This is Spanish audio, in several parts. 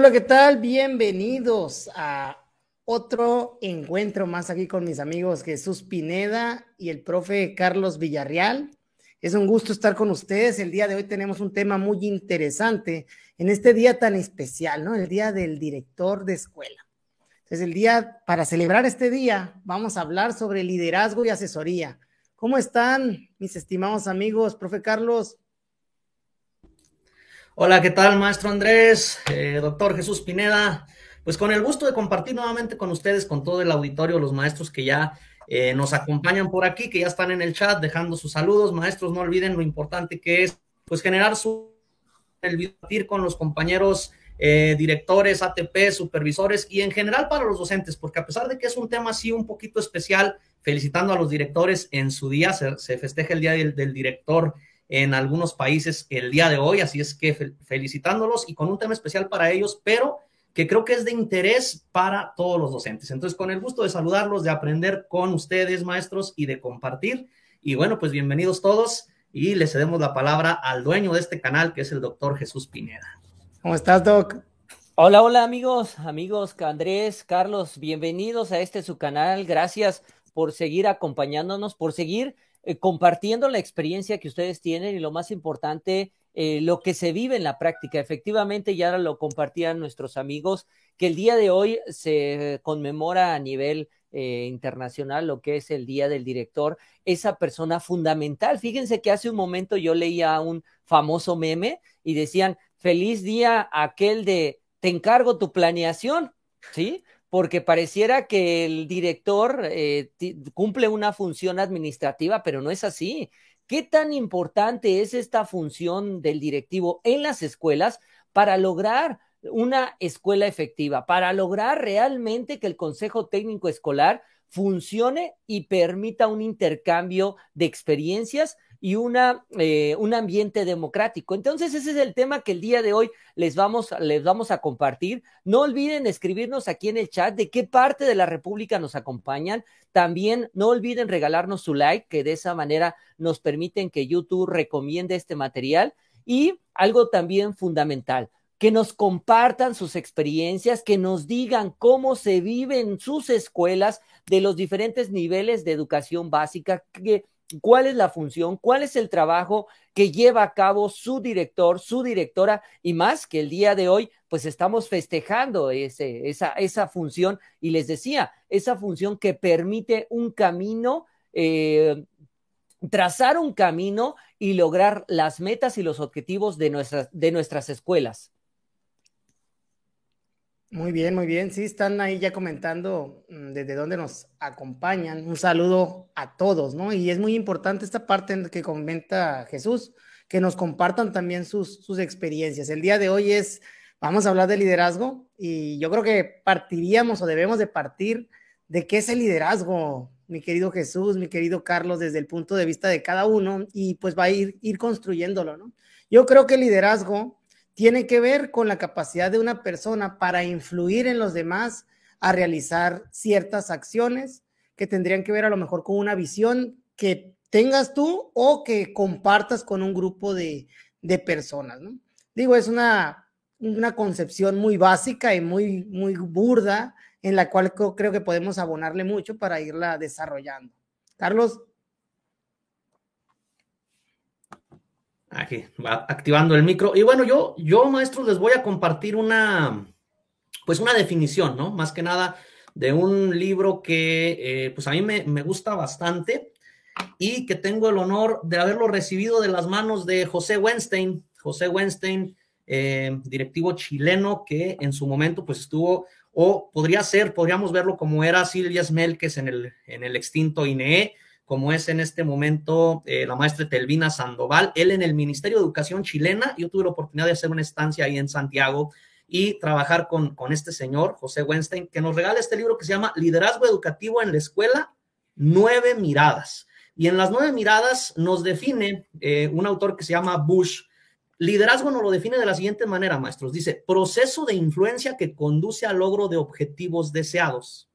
Hola, ¿qué tal? Bienvenidos a otro encuentro más aquí con mis amigos Jesús Pineda y el profe Carlos Villarreal. Es un gusto estar con ustedes. El día de hoy tenemos un tema muy interesante en este día tan especial, ¿no? El día del director de escuela. Entonces, el día, para celebrar este día, vamos a hablar sobre liderazgo y asesoría. ¿Cómo están mis estimados amigos? Profe Carlos, Hola, ¿qué tal, maestro Andrés? Eh, doctor Jesús Pineda. Pues con el gusto de compartir nuevamente con ustedes, con todo el auditorio, los maestros que ya eh, nos acompañan por aquí, que ya están en el chat dejando sus saludos. Maestros, no olviden lo importante que es, pues, generar su, el con los compañeros eh, directores, ATP, supervisores y en general para los docentes, porque a pesar de que es un tema así un poquito especial, felicitando a los directores en su día, se, festeja el día del director en algunos países el día de hoy, así es que felicitándolos y con un tema especial para ellos, pero que creo que es de interés para todos los docentes. Entonces, con el gusto de saludarlos, de aprender con ustedes, maestros, y de compartir. Y bueno, pues bienvenidos todos y le cedemos la palabra al dueño de este canal, que es el doctor Jesús Pineda. ¿Cómo estás, Doc? Hola, hola amigos, amigos Andrés, Carlos, bienvenidos a este su canal. Gracias por seguir acompañándonos, por seguir eh, compartiendo la experiencia que ustedes tienen y lo más importante, eh, lo que se vive en la práctica. Efectivamente, ya lo compartían nuestros amigos, que el día de hoy se conmemora a nivel eh, internacional lo que es el Día del Director, esa persona fundamental. Fíjense que hace un momento yo leía un famoso meme y decían, feliz día aquel de te encargo tu planeación, ¿sí? Porque pareciera que el director eh, cumple una función administrativa, pero no es así. ¿Qué tan importante es esta función del directivo en las escuelas para lograr una escuela efectiva, para lograr realmente que el Consejo Técnico Escolar funcione y permita un intercambio de experiencias y una, eh, un ambiente democrático. Entonces, ese es el tema que el día de hoy les vamos, les vamos a compartir. No olviden escribirnos aquí en el chat de qué parte de la República nos acompañan. También no olviden regalarnos su like, que de esa manera nos permiten que YouTube recomiende este material. Y algo también fundamental, que nos compartan sus experiencias, que nos digan cómo se vive en sus escuelas de los diferentes niveles de educación básica, que cuál es la función, cuál es el trabajo que lleva a cabo su director, su directora, y más que el día de hoy, pues estamos festejando ese, esa, esa función, y les decía, esa función que permite un camino, eh, trazar un camino y lograr las metas y los objetivos de nuestras, de nuestras escuelas. Muy bien, muy bien. Sí, están ahí ya comentando mm, desde dónde nos acompañan. Un saludo a todos, ¿no? Y es muy importante esta parte en que comenta Jesús, que nos compartan también sus, sus experiencias. El día de hoy es, vamos a hablar de liderazgo y yo creo que partiríamos o debemos de partir de qué es el liderazgo, mi querido Jesús, mi querido Carlos, desde el punto de vista de cada uno y pues va a ir, ir construyéndolo, ¿no? Yo creo que el liderazgo tiene que ver con la capacidad de una persona para influir en los demás a realizar ciertas acciones que tendrían que ver a lo mejor con una visión que tengas tú o que compartas con un grupo de, personas, ¿no? Digo, es una, una concepción muy básica y muy, muy burda en la cual creo que podemos abonarle mucho para irla desarrollando. Carlos. Aquí va activando el micro. Y bueno, yo, yo, maestros, les voy a compartir una, pues una definición, ¿no? Más que nada de un libro que, eh, pues a mí me, gusta bastante y que tengo el honor de haberlo recibido de las manos de José Weinstein. José Weinstein, eh, directivo chileno que en su momento, pues estuvo, o podría ser, podríamos verlo como era Silvia Smelkes en el, en el extinto INE como es en este momento eh, la maestra Telvina Sandoval, él en el Ministerio de Educación chilena, yo tuve la oportunidad de hacer una estancia ahí en Santiago y trabajar con, con este señor, José Weinstein, que nos regala este libro que se llama Liderazgo Educativo en la Escuela, Nueve Miradas. Y en las nueve miradas nos define eh, un autor que se llama Bush. Liderazgo nos lo define de la siguiente manera, maestros. Dice, proceso de influencia que conduce al logro de objetivos deseados.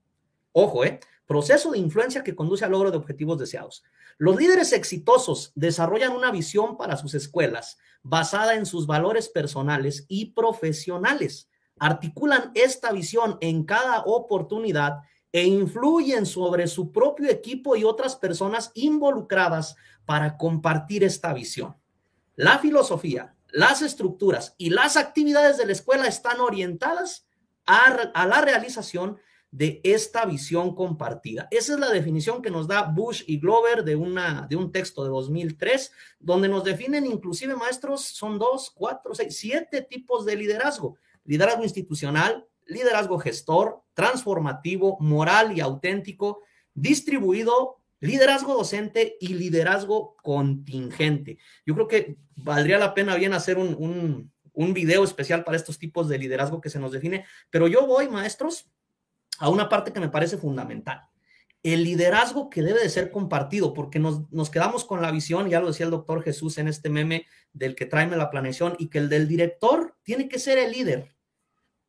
Ojo, ¿eh? Proceso de influencia que conduce al logro de objetivos deseados. Los líderes exitosos desarrollan una visión para sus escuelas basada en sus valores personales y profesionales, articulan esta visión en cada oportunidad e influyen sobre su propio equipo y otras personas involucradas para compartir esta visión. La filosofía, las estructuras y las actividades de la escuela están orientadas a, la realización de esta visión compartida. Esa es la definición que nos da Bush y Glover de, una, de un texto de 2003, donde nos definen inclusive maestros, son dos, cuatro, seis, siete tipos de liderazgo. Liderazgo institucional, liderazgo gestor, transformativo, moral y auténtico, distribuido, liderazgo docente y liderazgo contingente. Yo creo que valdría la pena bien hacer un, un, un video especial para estos tipos de liderazgo que se nos define, pero yo voy, maestros, a una parte que me parece fundamental. El liderazgo que debe de ser compartido, porque nos, nos quedamos con la visión, ya lo decía el doctor Jesús en este meme del que tráeme la planeación, y que el del director tiene que ser el líder.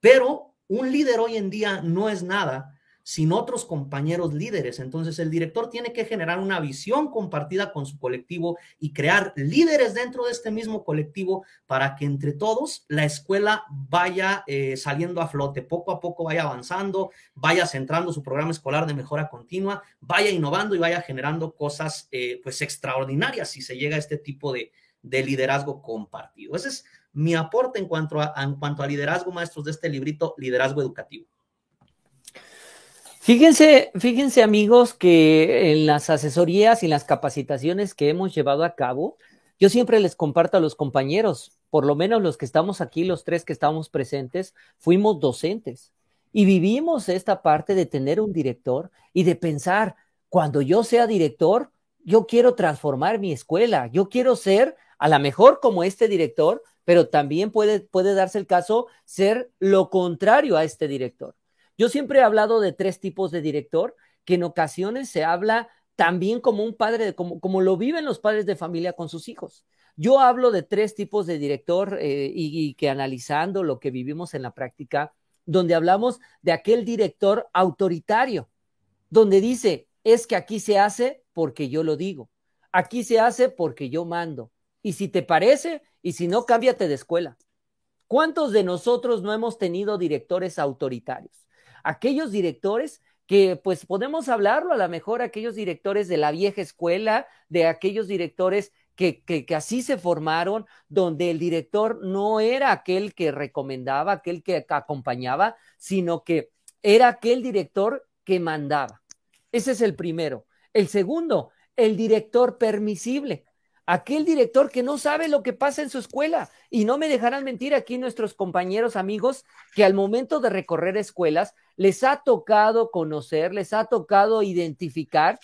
Pero un líder hoy en día no es nada sin otros compañeros líderes. Entonces el director tiene que generar una visión compartida con su colectivo y crear líderes dentro de este mismo colectivo para que entre todos la escuela vaya eh, saliendo a flote, poco a poco vaya avanzando, vaya centrando su programa escolar de mejora continua, vaya innovando y vaya generando cosas eh, pues extraordinarias si se llega a este tipo de, de liderazgo compartido. Ese es mi aporte en cuanto a, en cuanto a liderazgo, maestros, de este librito, Liderazgo Educativo. Fíjense, fíjense amigos que en las asesorías y las capacitaciones que hemos llevado a cabo, yo siempre les comparto a los compañeros, por lo menos los que estamos aquí, los tres que estamos presentes, fuimos docentes y vivimos esta parte de tener un director y de pensar, cuando yo sea director, yo quiero transformar mi escuela, yo quiero ser a lo mejor como este director, pero también puede, puede darse el caso ser lo contrario a este director. Yo siempre he hablado de tres tipos de director, que en ocasiones se habla también como un padre, como, como lo viven los padres de familia con sus hijos. Yo hablo de tres tipos de director eh, y, y que analizando lo que vivimos en la práctica, donde hablamos de aquel director autoritario, donde dice, es que aquí se hace porque yo lo digo, aquí se hace porque yo mando, y si te parece, y si no, cámbiate de escuela. ¿Cuántos de nosotros no hemos tenido directores autoritarios? Aquellos directores que pues podemos hablarlo, a lo mejor aquellos directores de la vieja escuela, de aquellos directores que, que, así se formaron, donde el director no era aquel que recomendaba, aquel que acompañaba, sino que era aquel director que mandaba. Ese es el primero. El segundo, el director permisible aquel director que no sabe lo que pasa en su escuela. Y no me dejarán mentir aquí nuestros compañeros amigos que al momento de recorrer escuelas les ha tocado conocer, les ha tocado identificar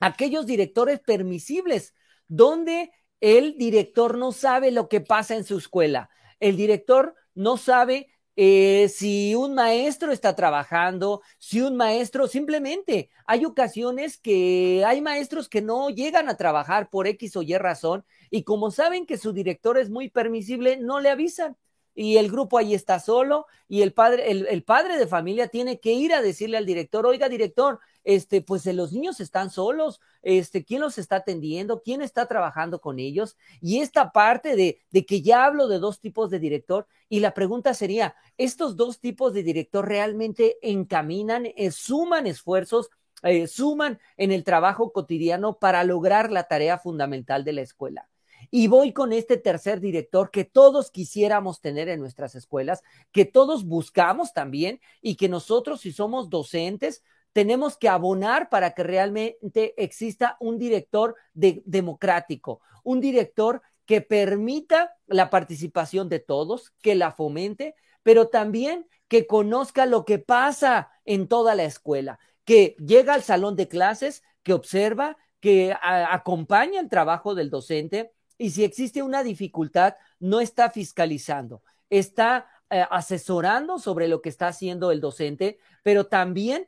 aquellos directores permisibles, donde el director no sabe lo que pasa en su escuela. El director no sabe eh, si un maestro está trabajando, si un maestro simplemente hay ocasiones que hay maestros que no llegan a trabajar por X o Y razón y como saben que su director es muy permisible, no le avisan y el grupo ahí está solo y el padre, el, padre de familia tiene que ir a decirle al director, oiga director, este, pues los niños están solos, este, ¿quién los está atendiendo? ¿Quién está trabajando con ellos? Y esta parte de, de que ya hablo de dos tipos de director y la pregunta sería, ¿estos dos tipos de director realmente encaminan, eh, suman esfuerzos? Eh, suman en el trabajo cotidiano para lograr la tarea fundamental de la escuela. Y voy con este tercer director que todos quisiéramos tener en nuestras escuelas, que todos buscamos también y que nosotros, si somos docentes, tenemos que abonar para que realmente exista un director de, democrático, un director que permita la participación de todos, que la fomente, pero también que conozca lo que pasa en toda la escuela, que llega al salón de clases, que observa, que acompaña el trabajo del docente y si existe una dificultad, no está fiscalizando, está eh, asesorando sobre lo que está haciendo el docente, pero también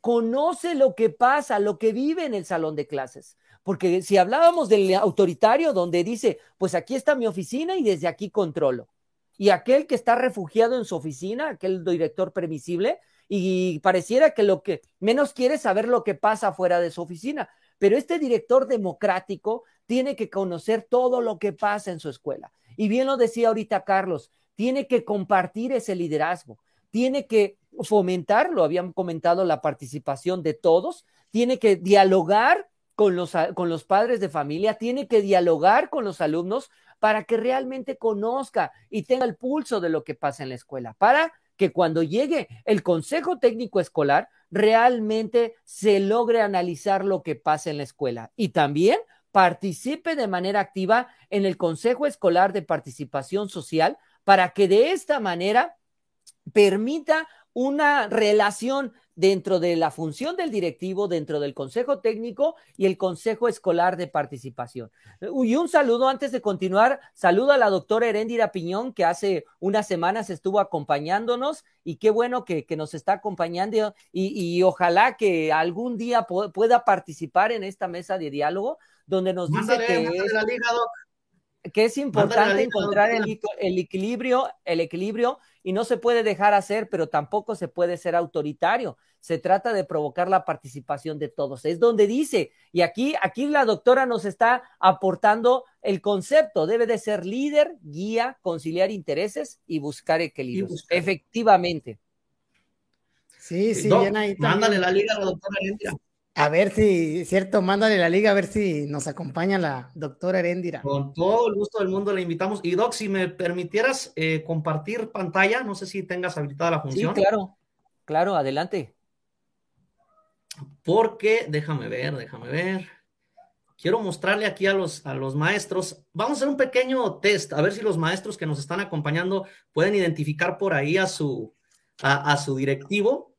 conoce lo que pasa, lo que vive en el salón de clases. Porque si hablábamos del autoritario donde dice, pues aquí está mi oficina y desde aquí controlo. Y aquel que está refugiado en su oficina, aquel director permisible, y pareciera que lo que menos quiere es saber lo que pasa fuera de su oficina. Pero este director democrático tiene que conocer todo lo que pasa en su escuela. Y bien lo decía ahorita Carlos, tiene que compartir ese liderazgo, tiene que fomentar, lo habían comentado, la participación de todos, tiene que dialogar con los, con los padres de familia, tiene que dialogar con los alumnos para que realmente conozca y tenga el pulso de lo que pasa en la escuela, para que cuando llegue el Consejo Técnico Escolar realmente se logre analizar lo que pasa en la escuela. Y también participe de manera activa en el Consejo Escolar de Participación Social para que de esta manera permita una relación dentro de la función del directivo, dentro del consejo técnico y el consejo escolar de participación. Y un saludo antes de continuar, saludo a la doctora Heréndira Piñón, que hace unas semanas estuvo acompañándonos y qué bueno que, nos está acompañando y, ojalá que algún día pueda participar en esta mesa de diálogo donde nos dice que que es importante encontrar el, el, equilibrio, el equilibrio y no se puede dejar hacer, pero tampoco se puede ser autoritario. Se trata de provocar la participación de todos. Es donde dice, y aquí, aquí la doctora nos está aportando el concepto, debe de ser líder, guía, conciliar intereses y buscar equilibrio. Efectivamente. Sí, sí, bien ahí. Mándale la liga a la doctora a ver si, cierto, mándale la liga a ver si nos acompaña la doctora Heréndira. Con todo el gusto del mundo le invitamos. Y Doc, si me permitieras eh, compartir pantalla, no sé si tengas habilitada la función. Sí, claro, claro, adelante. Porque, déjame ver, déjame ver. Quiero mostrarle aquí a los, a los maestros. Vamos a hacer un pequeño test, a ver si los maestros que nos están acompañando pueden identificar por ahí a su, a su directivo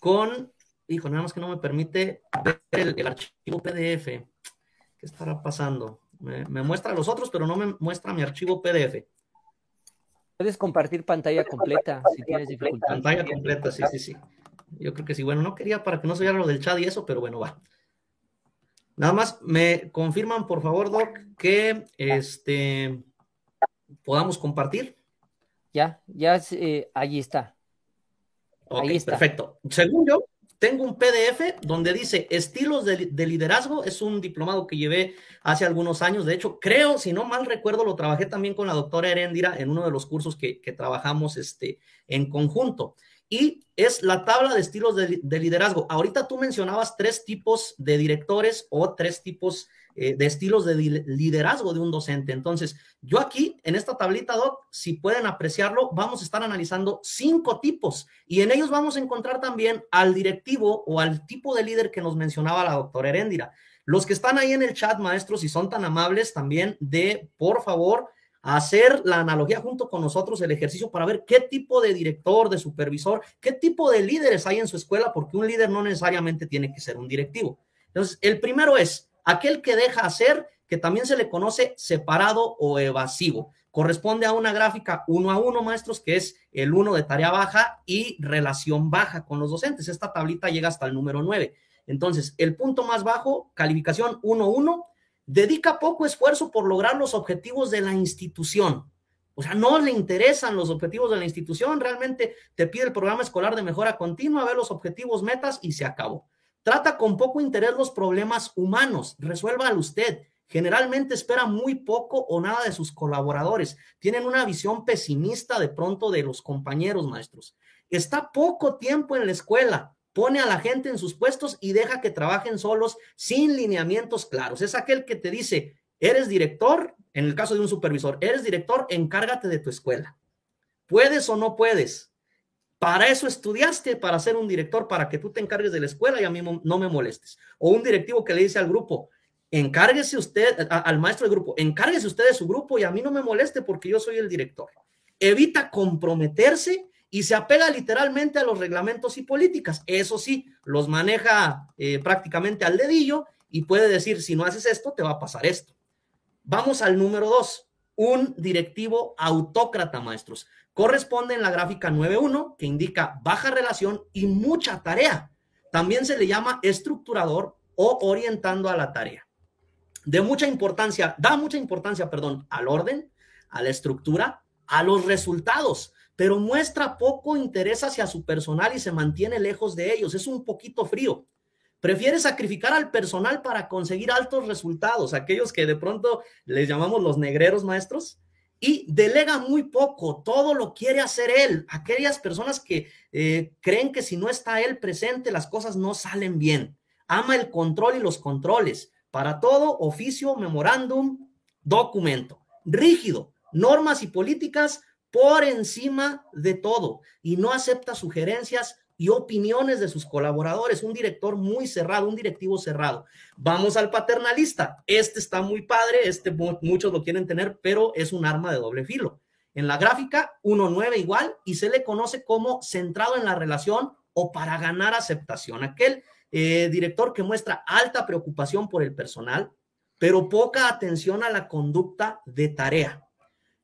con hijo, nada más que no me permite ver el, archivo PDF. ¿Qué estará pasando? Me, muestra los otros, pero no me muestra mi archivo PDF. Puedes compartir pantalla completa si tienes dificultad. Pantalla completa, sí, sí, sí. Yo creo que sí. Bueno, no quería para que no se viera lo del chat y eso, pero bueno, va. Nada más me confirman, por favor, Doc, que este podamos compartir. Ya, ya, eh, ahí está. ahí está. Perfecto. Según yo, tengo un PDF donde dice estilos de, liderazgo. Es un diplomado que llevé hace algunos años. De hecho, creo, si no mal recuerdo, lo trabajé también con la doctora Heréndira en uno de los cursos que, trabajamos este, en conjunto. Y es la tabla de estilos de, de liderazgo. Ahorita tú mencionabas tres tipos de directores o tres tipos eh, de estilos de liderazgo de un docente. Entonces, yo aquí en esta tablita, Doc, si pueden apreciarlo, vamos a estar analizando cinco tipos y en ellos vamos a encontrar también al directivo o al tipo de líder que nos mencionaba la doctora Heréndira. Los que están ahí en el chat, maestros, si son tan amables también de, por favor, hacer la analogía junto con nosotros, el ejercicio para ver qué tipo de director, de supervisor, qué tipo de líderes hay en su escuela, porque un líder no necesariamente tiene que ser un directivo. Entonces, el primero es, aquel que deja hacer, que también se le conoce separado o evasivo. Corresponde a una gráfica uno a uno, maestros, que es el uno de tarea baja y relación baja con los docentes. Esta tablita llega hasta el número 9. Entonces, el punto más bajo, calificación 1-1, dedica poco esfuerzo por lograr los objetivos de la institución. O sea, no le interesan los objetivos de la institución, realmente te pide el programa escolar de mejora continua, ve los objetivos, metas y se acabó. Trata con poco interés los problemas humanos, resuélvalo usted. Generalmente espera muy poco o nada de sus colaboradores. Tienen una visión pesimista de pronto de los compañeros maestros. Está poco tiempo en la escuela, pone a la gente en sus puestos y deja que trabajen solos sin lineamientos claros. Es aquel que te dice, eres director, en el caso de un supervisor, eres director, encárgate de tu escuela. ¿Puedes o no puedes? Para eso estudiaste, para ser un director, para que tú te encargues de la escuela y a mí no me molestes. O un directivo que le dice al grupo, encárguese usted, al maestro del grupo, encárguese usted de su grupo y a mí no me moleste porque yo soy el director. Evita comprometerse y se apega literalmente a los reglamentos y políticas. Eso sí, los maneja eh, prácticamente al dedillo y puede decir, si no haces esto, te va a pasar esto. Vamos al número dos, un directivo autócrata, maestros corresponde en la gráfica 9.1, que indica baja relación y mucha tarea. También se le llama estructurador o orientando a la tarea. De mucha importancia, da mucha importancia, perdón, al orden, a la estructura, a los resultados, pero muestra poco interés hacia su personal y se mantiene lejos de ellos. Es un poquito frío. Prefiere sacrificar al personal para conseguir altos resultados, aquellos que de pronto les llamamos los negreros maestros, y delega muy poco, todo lo quiere hacer él. Aquellas personas que eh, creen que si no está él presente, las cosas no salen bien. Ama el control y los controles. Para todo, oficio, memorándum, documento. Rígido, normas y políticas por encima de todo y no acepta sugerencias y opiniones de sus colaboradores. Un director muy cerrado, un directivo cerrado. Vamos al paternalista. Este está muy padre, este muchos lo quieren tener, pero es un arma de doble filo. En la gráfica, 1.9 igual y se le conoce como centrado en la relación o para ganar aceptación. Aquel eh, director que muestra alta preocupación por el personal, pero poca atención a la conducta de tarea.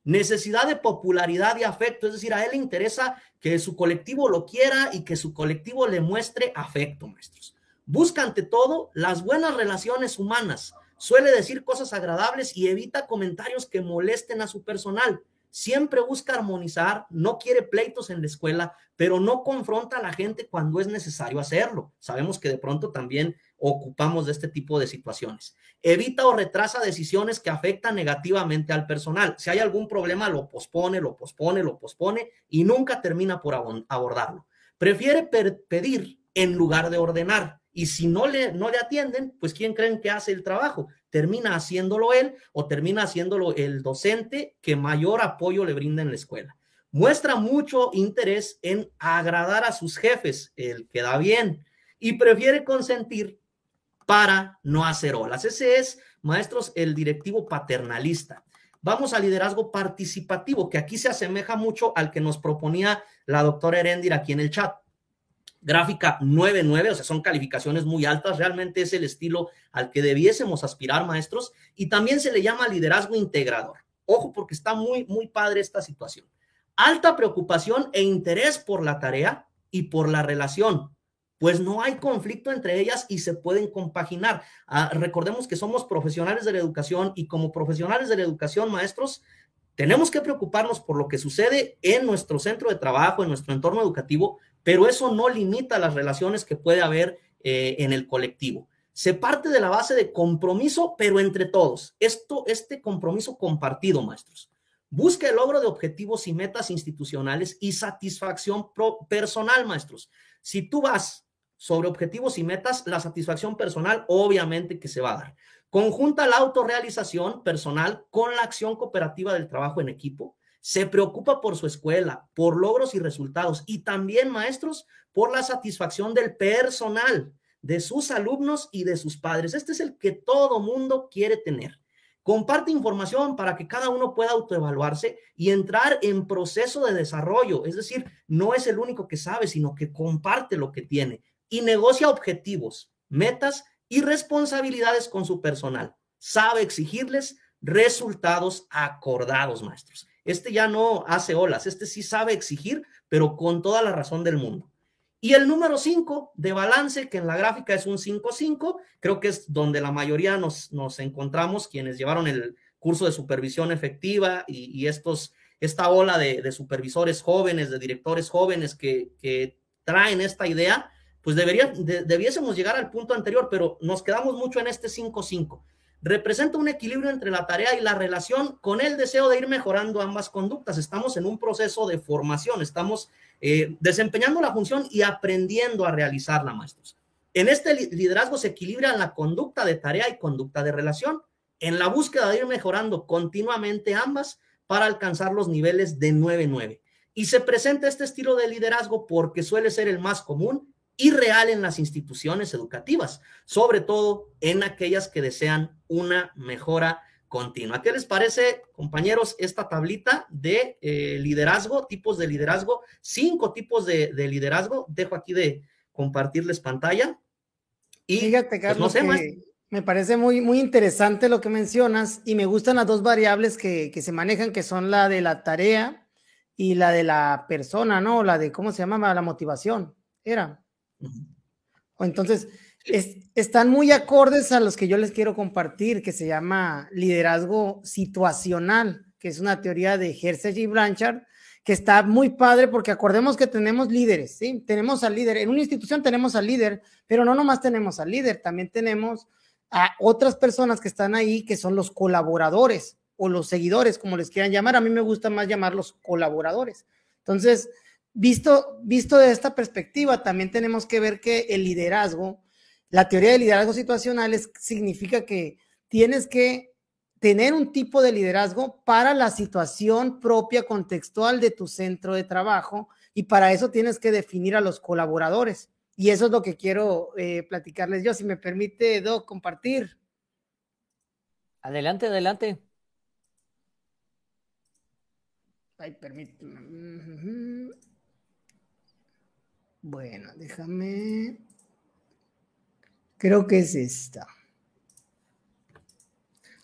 Necesidad de popularidad y afecto, es decir, a él le interesa que su colectivo lo quiera y que su colectivo le muestre afecto, maestros. Busca ante todo las buenas relaciones humanas, suele decir cosas agradables y evita comentarios que molesten a su personal. Siempre busca armonizar, no quiere pleitos en la escuela, pero no confronta a la gente cuando es necesario hacerlo. Sabemos que de pronto también ocupamos de este tipo de situaciones. Evita o retrasa decisiones que afectan negativamente al personal. Si hay algún problema, lo pospone, lo pospone, lo pospone y nunca termina por abordarlo. Prefiere pedir en lugar de ordenar. Y si no le, no le atienden, pues ¿quién creen que hace el trabajo? Termina haciéndolo él o termina haciéndolo el docente que mayor apoyo le brinda en la escuela. Muestra mucho interés en agradar a sus jefes, el que da bien, y prefiere consentir para no hacer olas. Ese es, maestros, el directivo paternalista. Vamos al liderazgo participativo, que aquí se asemeja mucho al que nos proponía la doctora Erendir aquí en el chat. Gráfica 9-9, o sea, son calificaciones muy altas, realmente es el estilo al que debiésemos aspirar, maestros, y también se le llama liderazgo integrador. Ojo, porque está muy, muy padre esta situación. Alta preocupación e interés por la tarea y por la relación, pues no hay conflicto entre ellas y se pueden compaginar. Ah, recordemos que somos profesionales de la educación y como profesionales de la educación, maestros, tenemos que preocuparnos por lo que sucede en nuestro centro de trabajo, en nuestro entorno educativo, pero eso no limita las relaciones que puede haber eh, en el colectivo. Se parte de la base de compromiso, pero entre todos. Esto, este compromiso compartido, maestros. Busca el logro de objetivos y metas institucionales y satisfacción personal, maestros. Si tú vas sobre objetivos y metas, la satisfacción personal obviamente que se va a dar. Conjunta la autorrealización personal con la acción cooperativa del trabajo en equipo. Se preocupa por su escuela, por logros y resultados y también, maestros, por la satisfacción del personal, de sus alumnos y de sus padres. Este es el que todo mundo quiere tener. Comparte información para que cada uno pueda autoevaluarse y entrar en proceso de desarrollo. Es decir, no es el único que sabe, sino que comparte lo que tiene y negocia objetivos, metas y responsabilidades con su personal. Sabe exigirles resultados acordados, maestros. Este ya no hace olas, este sí sabe exigir, pero con toda la razón del mundo. Y el número 5 de balance, que en la gráfica es un 5-5, creo que es donde la mayoría nos, nos encontramos, quienes llevaron el curso de supervisión efectiva y, estos, esta ola de, supervisores jóvenes, de directores jóvenes que, que traen esta idea, pues debería, debiésemos llegar al punto anterior, pero nos quedamos mucho en este 5-5. Representa un equilibrio entre la tarea y la relación con el deseo de ir mejorando ambas conductas. Estamos en un proceso de formación, estamos eh, desempeñando la función y aprendiendo a realizarla, maestros. En este liderazgo se equilibra la conducta de tarea y conducta de relación, en la búsqueda de ir mejorando continuamente ambas para alcanzar los niveles de 9-9. Y se presenta este estilo de liderazgo porque suele ser el más común y real en las instituciones educativas, sobre todo en aquellas que desean una mejora continua. ¿Qué les parece, compañeros, esta tablita de eh, liderazgo, tipos de liderazgo, cinco tipos de, liderazgo? Dejo aquí de compartirles pantalla. Y Fíjate, pues, Carlos, me parece muy, muy interesante lo que mencionas y me gustan las dos variables que, que se manejan, que son la de la tarea y la de la persona, ¿no? La de, ¿cómo se llama? La motivación. Era. O entonces, están muy acordes a los que yo les quiero compartir, que se llama liderazgo situacional, que es una teoría de Herzog y Blanchard, que está muy padre porque acordemos que tenemos líderes, ¿sí? Tenemos al líder. En una institución tenemos al líder, pero no nomás tenemos al líder, también tenemos a otras personas que están ahí, que son los colaboradores o los seguidores, como les quieran llamar. A mí me gusta más llamarlos colaboradores. Entonces, visto, visto de esta perspectiva, también tenemos que ver que el liderazgo, la teoría del liderazgo situacional significa que tienes que tener un tipo de liderazgo para la situación propia contextual de tu centro de trabajo y para eso tienes que definir a los colaboradores. Y eso es lo que quiero eh, platicarles yo. Si me permite, Doc, compartir. Adelante, adelante. Ay, permíteme. Bueno, déjame. Creo que es esta.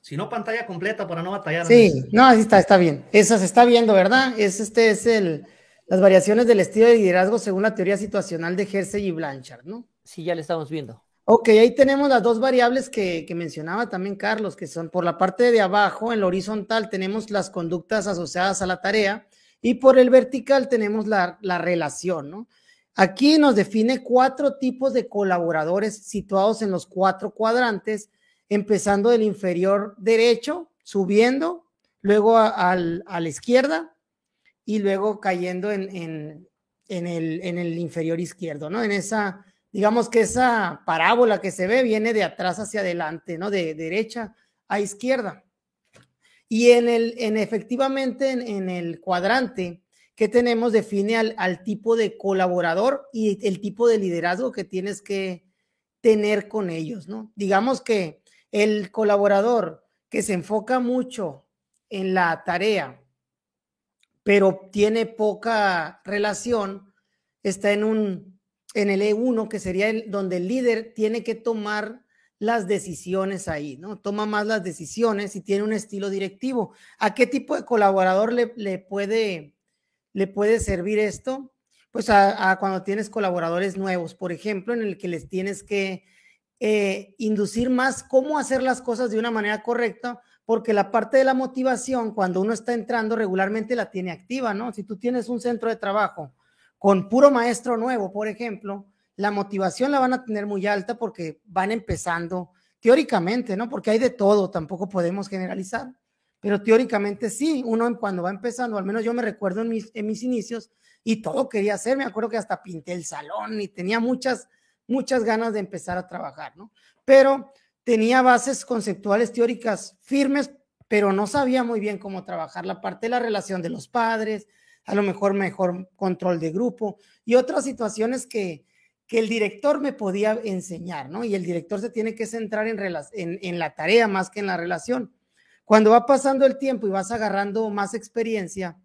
Si no, pantalla completa para no batallar. Sí, no, así está, está bien. Esa se está viendo, ¿verdad? Es este es el, las variaciones del estilo de liderazgo según la teoría situacional de Hersey y Blanchard, ¿no? Sí, ya le estamos viendo. Ok, ahí tenemos las dos variables que, mencionaba también Carlos, que son por la parte de abajo, en la horizontal, tenemos las conductas asociadas a la tarea y por el vertical tenemos la, la relación, ¿no? Aquí nos define cuatro tipos de colaboradores situados en los cuatro cuadrantes, empezando del inferior derecho, subiendo, luego a la izquierda, y luego cayendo en, en, en, el, en el inferior izquierdo, ¿no? En esa, digamos que esa parábola que se ve viene de atrás hacia adelante, ¿no? De derecha a izquierda. Y en el, en efectivamente en, en el cuadrante que tenemos define al, tipo de colaborador y el tipo de liderazgo que tienes que tener con ellos, ¿no? Digamos que el colaborador que se enfoca mucho en la tarea pero tiene poca relación, está en un en el E1 que sería donde el líder tiene que tomar las decisiones ahí, ¿no? Toma más las decisiones y tiene un estilo directivo. ¿A qué tipo de colaborador le, le puede, le puede servir esto? Pues a, cuando tienes colaboradores nuevos, por ejemplo, en el que les tienes que eh, inducir más cómo hacer las cosas de una manera correcta porque la parte de la motivación, cuando uno está entrando regularmente, la tiene activa, ¿no? Si tú tienes un centro de trabajo con puro maestro nuevo, por ejemplo, la motivación la van a tener muy alta porque van empezando teóricamente, ¿no? Porque hay de todo, tampoco podemos generalizar, pero teóricamente sí, uno cuando va empezando, al menos yo me recuerdo en mis, en mis inicios, y todo quería hacer, me acuerdo que hasta pinté el salón y tenía muchas, muchas ganas de empezar a trabajar, ¿no? Pero tenía bases conceptuales teóricas firmes, pero no sabía muy bien cómo trabajar la parte de la relación de los padres, a lo mejor mejor control de grupo y otras situaciones que, que el director me podía enseñar, ¿no? Y el director se tiene que centrar en, en, en la tarea más que en la relación. Cuando va pasando el tiempo y vas agarrando más experiencia,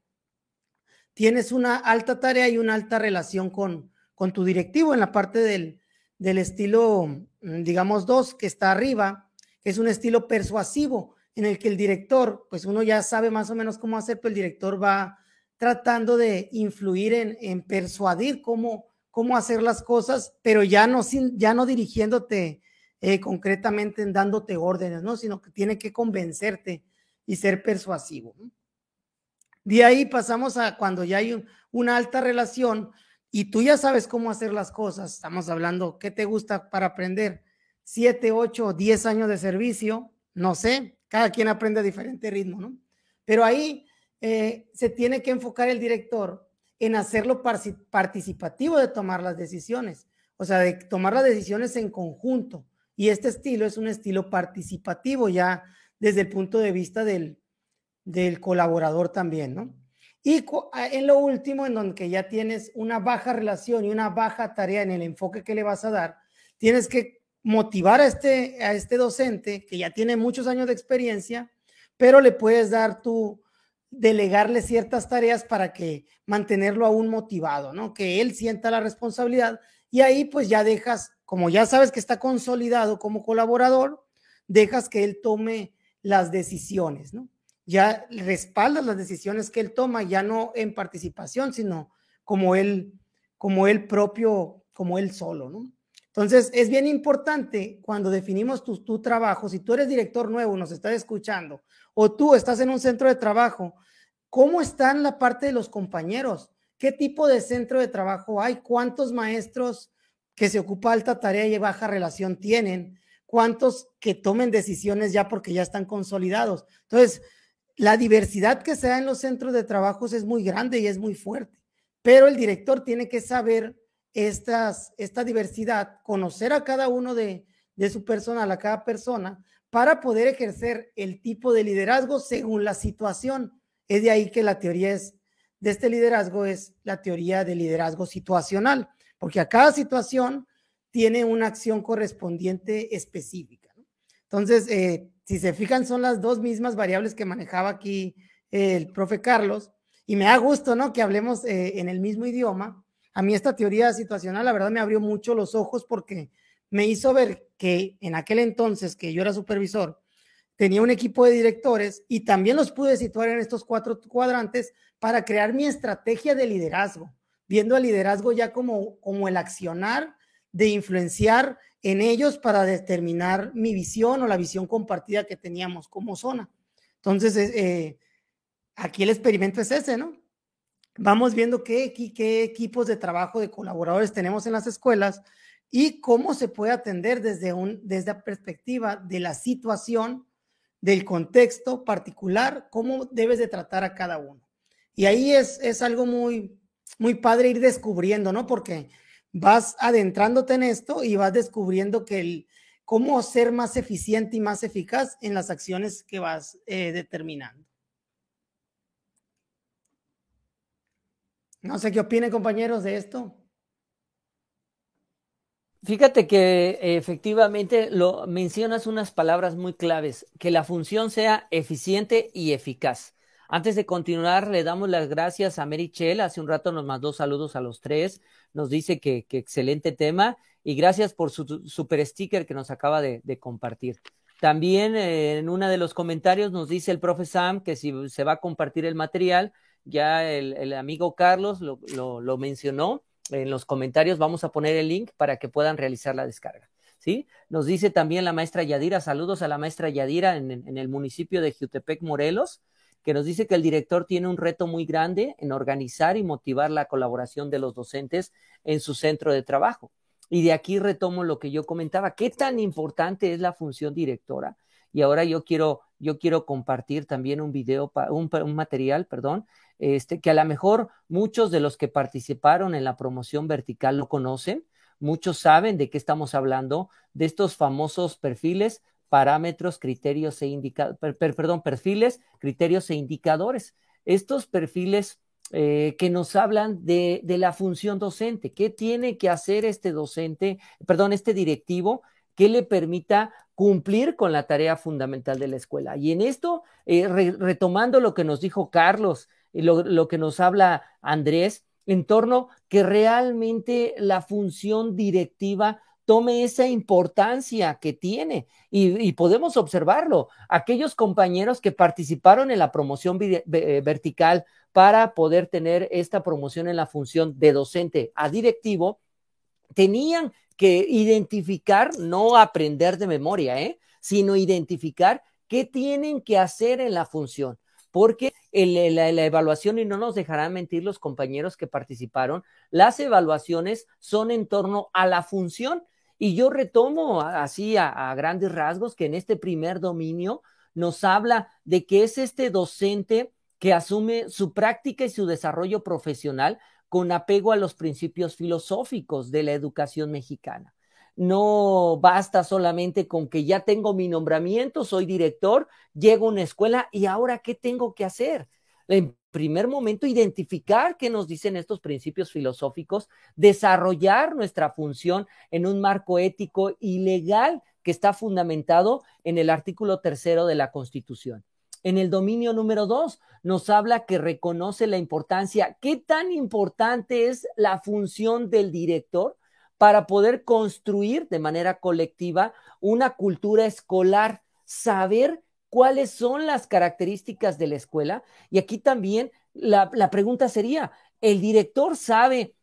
tienes una alta tarea y una alta relación con, con tu directivo en la parte del, del estilo, mm, digamos, dos, que está arriba, que es un estilo persuasivo, en el que el director, pues uno ya sabe más o menos cómo hacer, pero el director va tratando de influir en, en persuadir cómo, cómo hacer las cosas, pero ya no, ya no dirigiéndote eh, concretamente en dándote órdenes, ¿no? Sino que tiene que convencerte y ser persuasivo. De ahí pasamos a cuando ya hay una alta relación, y tú ya sabes cómo hacer las cosas, estamos hablando, ¿qué te gusta para aprender? Siete, ocho, diez años de servicio, no sé, cada quien aprende a diferente ritmo, ¿no? Pero ahí eh, se tiene que enfocar el director en hacerlo participativo de tomar las decisiones, o sea, de tomar las decisiones en conjunto. Y este estilo es un estilo participativo ya desde el punto de vista del, del colaborador también, ¿no? Y en lo último, en donde ya tienes una baja relación y una baja tarea en el enfoque que le vas a dar, tienes que motivar a este, a este docente que ya tiene muchos años de experiencia, pero le puedes dar tu, delegarle ciertas tareas para que mantenerlo aún motivado, ¿no? Que él sienta la responsabilidad y ahí pues ya dejas, como ya sabes que está consolidado como colaborador, dejas que él tome las decisiones, ¿no? ya respalda las decisiones que él toma, ya no en participación, sino como él, como él propio, como él solo, ¿no? Entonces, es bien importante cuando definimos tu, tu trabajo, si tú eres director nuevo, nos estás escuchando, o tú estás en un centro de trabajo, ¿cómo está en la parte de los compañeros? ¿Qué tipo de centro de trabajo hay? ¿Cuántos maestros que se ocupa alta tarea y baja relación tienen? ¿Cuántos que tomen decisiones ya porque ya están consolidados? Entonces, la diversidad que se da en los centros de trabajos es muy grande y es muy fuerte, pero el director tiene que saber estas, esta diversidad, conocer a cada uno de, de su personal, a cada persona, para poder ejercer el tipo de liderazgo según la situación. Es de ahí que la teoría es, de este liderazgo es la teoría de liderazgo situacional, porque a cada situación tiene una acción correspondiente específica. Entonces, eh, si se fijan, son las dos mismas variables que manejaba aquí el profe Carlos, y me da gusto, ¿no? Que hablemos eh, en el mismo idioma. A mí esta teoría situacional, la verdad, me abrió mucho los ojos porque me hizo ver que en aquel entonces que yo era supervisor, tenía un equipo de directores y también los pude situar en estos cuatro cuadrantes para crear mi estrategia de liderazgo, viendo al liderazgo ya como, como el accionar de influenciar en ellos para determinar mi visión o la visión compartida que teníamos como zona. Entonces, eh, aquí el experimento es ese, ¿no? Vamos viendo qué, qué equipos de trabajo de colaboradores tenemos en las escuelas y cómo se puede atender desde, un, desde la perspectiva de la situación, del contexto particular, cómo debes de tratar a cada uno. Y ahí es, es algo muy, muy padre ir descubriendo, ¿no? Porque vas adentrándote en esto y vas descubriendo que el, cómo ser más eficiente y más eficaz en las acciones que vas eh, determinando. No sé qué opinen compañeros de esto. Fíjate que efectivamente lo mencionas unas palabras muy claves, que la función sea eficiente y eficaz. Antes de continuar, le damos las gracias a Mary Chell. Hace un rato nos mandó saludos a los tres. Nos dice que, excelente tema y gracias por su super sticker que nos acaba de, compartir. También eh, en uno de los comentarios nos dice el profe Sam que si se va a compartir el material, ya el, amigo Carlos lo mencionó en los comentarios vamos a poner el link para que puedan realizar la descarga. ¿sí? Nos dice también la maestra Yadira, saludos a la maestra Yadira en, el municipio de Jutepec, Morelos, que nos dice que el director tiene un reto muy grande en organizar y motivar la colaboración de los docentes en su centro de trabajo. Y de aquí retomo lo que yo comentaba, qué tan importante es la función directora. Y ahora yo quiero, yo quiero compartir también un video, un, un material, perdón, este, que a lo mejor muchos de los que participaron en la promoción vertical lo conocen, muchos saben de qué estamos hablando, de estos famosos perfiles, parámetros, criterios e indicadores, perdón, perfiles, criterios e indicadores. Estos perfiles eh, que nos hablan de, de, la función docente, qué tiene que hacer este docente, perdón, este directivo que le permita cumplir con la tarea fundamental de la escuela. Y en esto, eh, retomando lo que nos dijo Carlos, y lo, que nos habla Andrés, en torno que realmente la función directiva tome esa importancia que tiene. Y, podemos observarlo. Aquellos compañeros que participaron en la promoción eh, vertical para poder tener esta promoción en la función de docente a directivo, tenían que identificar, no aprender de memoria, ¿eh? sino identificar qué tienen que hacer en la función porque la, evaluación, y no nos dejarán mentir los compañeros que participaron, las evaluaciones son en torno a la función. Y yo retomo así a, grandes rasgos que en este primer dominio nos habla de que es este docente que asume su práctica y su desarrollo profesional con apego a los principios filosóficos de la educación mexicana no basta solamente con que ya tengo mi nombramiento, soy director, llego a una escuela y ahora, ¿qué tengo que hacer? En primer momento, identificar qué nos dicen estos principios filosóficos, desarrollar nuestra función en un marco ético y legal que está fundamentado en el artículo tercero de la Constitución. En el dominio número dos nos habla que reconoce la importancia, qué tan importante es la función del director para poder construir de manera colectiva una cultura escolar, saber cuáles son las características de la escuela. Y aquí también la, pregunta sería, ¿el director sabe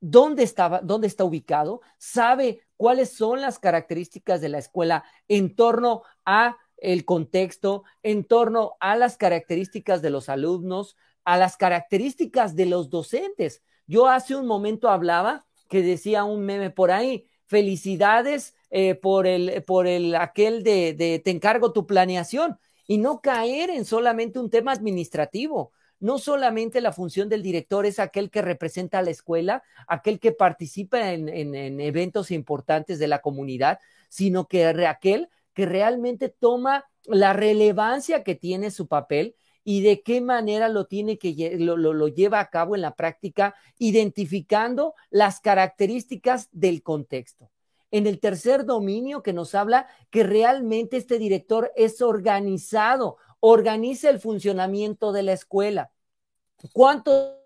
dónde, estaba, dónde está ubicado? ¿Sabe cuáles son las características de la escuela en torno a el contexto, en torno a las características de los alumnos, a las características de los docentes? Yo hace un momento hablaba que decía un meme por ahí, felicidades eh, por el, por el aquel de, te encargo tu planeación. y no caer en solamente un tema administrativo. No solamente la función del director es aquel que representa a la escuela, aquel que participa en, en eventos importantes de la comunidad, sino que aquel que realmente toma la relevancia que tiene su papel y de qué manera lo tiene que lo, lo, lleva a cabo en la práctica, identificando las características del contexto. En el tercer dominio que nos habla que realmente este director es organizado, organiza el funcionamiento de la escuela. ¿Cuántos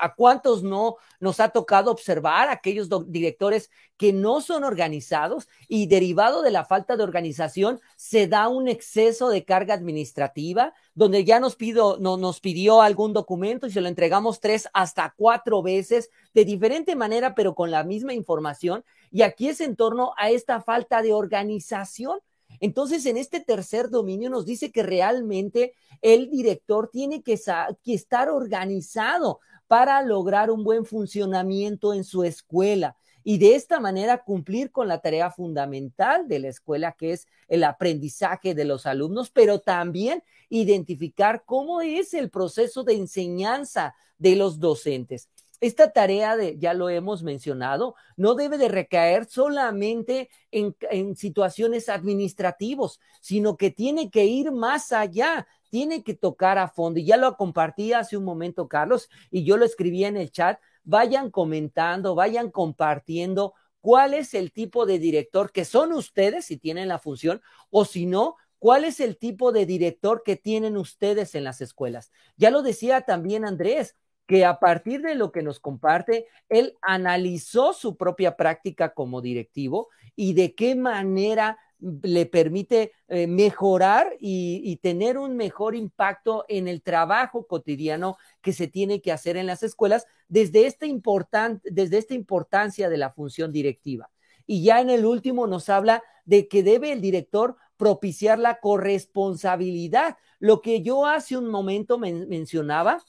¿A cuántos no nos ha tocado observar aquellos directores que no son organizados y derivado de la falta de organización se da un exceso de carga administrativa donde ya nos, pido, no, nos pidió algún documento y se lo entregamos tres hasta cuatro veces de diferente manera pero con la misma información. Y aquí es en torno a esta falta de organización entonces, en este tercer dominio nos dice que realmente el director tiene que, estar organizado para lograr un buen funcionamiento en su escuela y de esta manera cumplir con la tarea fundamental de la escuela, que es el aprendizaje de los alumnos, pero también identificar cómo es el proceso de enseñanza de los docentes. Esta tarea, de, ya lo hemos mencionado, no debe de recaer solamente en, en situaciones administrativos, sino que tiene que ir más allá, tiene que tocar a fondo. Y ya lo compartí hace un momento, Carlos, y yo lo escribí en el chat. Vayan comentando, vayan compartiendo cuál es el tipo de director que son ustedes si tienen la función, o si no, cuál es el tipo de director que tienen ustedes en las escuelas. Ya lo decía también Andrés, que a partir de lo que nos comparte, él analizó su propia práctica como directivo y de qué manera le permite eh, mejorar y, tener un mejor impacto en el trabajo cotidiano que se tiene que hacer en las escuelas desde esta, desde esta importancia de la función directiva. Y ya en el último nos habla de que debe el director propiciar la corresponsabilidad, lo que yo hace un momento mencionaba,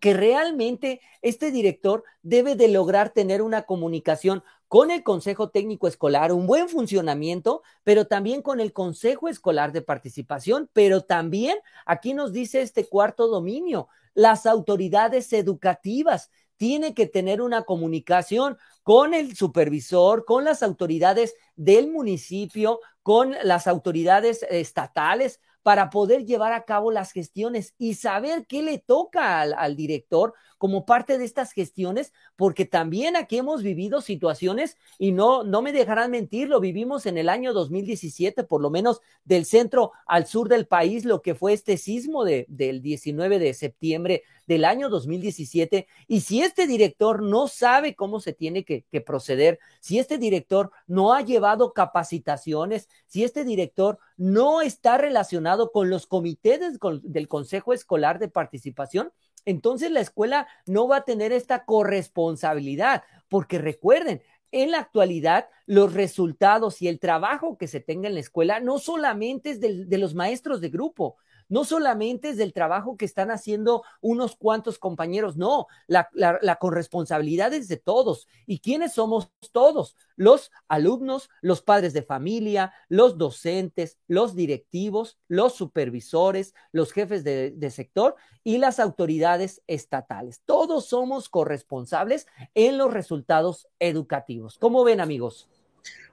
que realmente este director debe de lograr tener una comunicación con el Consejo Técnico Escolar, un buen funcionamiento, pero también con el Consejo Escolar de Participación, pero también aquí nos dice este cuarto dominio, las autoridades educativas. Tiene que tener una comunicación con el supervisor, con las autoridades del municipio, con las autoridades estatales, para poder llevar a cabo las gestiones y saber qué le toca al, director como parte de estas gestiones, porque también aquí hemos vivido situaciones y no, no me dejarán mentir, lo vivimos en el año 2017, por lo menos del centro al sur del país, lo que fue este sismo de, del 19 de septiembre del año 2017. Y si este director no sabe cómo se tiene que, que proceder, si este director no ha llevado capacitaciones, si este director no está relacionado con los comités del Consejo Escolar de Participación, entonces la escuela no va a tener esta corresponsabilidad, porque recuerden, en la actualidad, los resultados y el trabajo que se tenga en la escuela no solamente es de los maestros de grupo, no solamente es del trabajo que están haciendo unos cuantos compañeros, no, la, corresponsabilidad es de todos. ¿Y quiénes somos todos? Los alumnos, los padres de familia, los docentes, los directivos, los supervisores, los jefes de, de sector y las autoridades estatales. Todos somos corresponsables en los resultados educativos. ¿Cómo ven, amigos?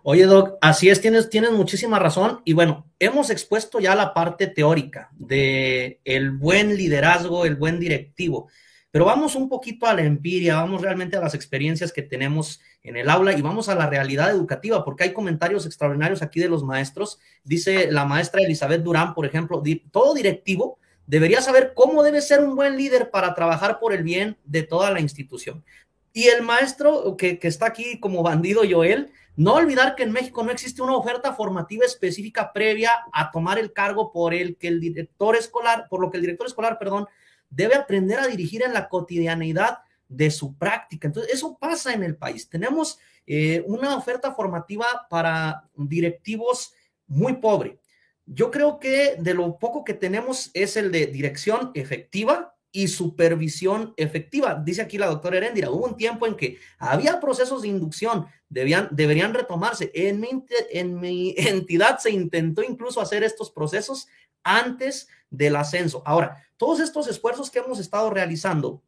Oye, Doc, así es, tienes, tienes muchísima razón. Y bueno, hemos expuesto ya la parte teórica de el buen liderazgo, el buen directivo. Pero vamos un poquito a la empiria, vamos realmente a las experiencias que tenemos en el aula y vamos a la realidad educativa, porque hay comentarios extraordinarios aquí de los maestros. Dice la maestra Elizabeth Durán, por ejemplo, todo directivo debería saber cómo debe ser un buen líder para trabajar por el bien de toda la institución. Y el maestro que, que está aquí como bandido Joel, no olvidar que en México no existe una oferta formativa específica previa a tomar el cargo por el que el director escolar, por lo que el director escolar, perdón, debe aprender a dirigir en la cotidianidad de su práctica. Entonces, eso pasa en el país. Tenemos eh, una oferta formativa para directivos muy pobre. Yo creo que de lo poco que tenemos es el de dirección efectiva y supervisión efectiva. Dice aquí la doctora Heréndira, hubo un tiempo en que había procesos de inducción, debían, deberían retomarse. En mi, en mi entidad se intentó incluso hacer estos procesos antes del ascenso. Ahora, todos estos esfuerzos que hemos estado realizando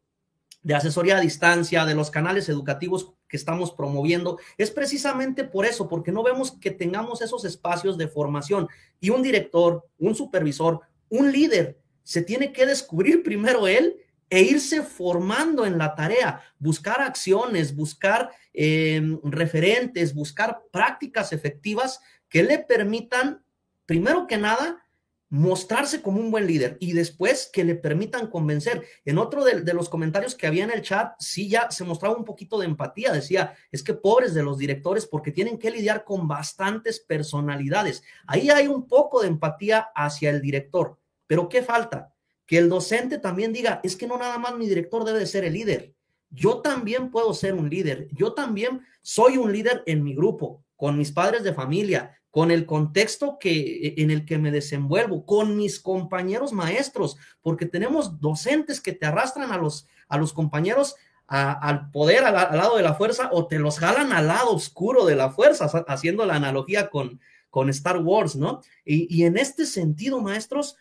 de asesoría a distancia, de los canales educativos que estamos promoviendo, es precisamente por eso, porque no vemos que tengamos esos espacios de formación y un director, un supervisor, un líder se tiene que descubrir primero él e irse formando en la tarea, buscar acciones, buscar em, referentes, buscar prácticas efectivas que le permitan, primero que nada, mostrarse como un buen líder y después que le permitan convencer. En otro de, de, los comentarios que había en el chat, sí ya se mostraba un poquito de empatía. Decía, es que pobres de los directores porque tienen que lidiar con bastantes personalidades. Ahí hay un poco de empatía hacia el director. Pero ¿qué falta? Que el docente también diga, es que no nada más mi director debe de ser el líder. Yo también puedo ser un líder. Yo también soy un líder en mi grupo, con mis padres de familia, con el contexto que, en el que me desenvuelvo, con mis compañeros maestros, porque tenemos docentes que te arrastran a los, a los compañeros al poder, al, lado de la fuerza, o te los jalan al lado oscuro de la fuerza, haciendo la analogía con, con Star Wars, ¿no? Y, y en este sentido, maestros,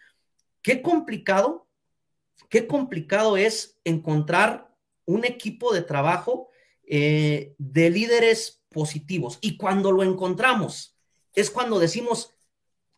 Qué complicado, qué complicado es encontrar un equipo de trabajo eh, de líderes positivos. Y cuando lo encontramos, es cuando decimos,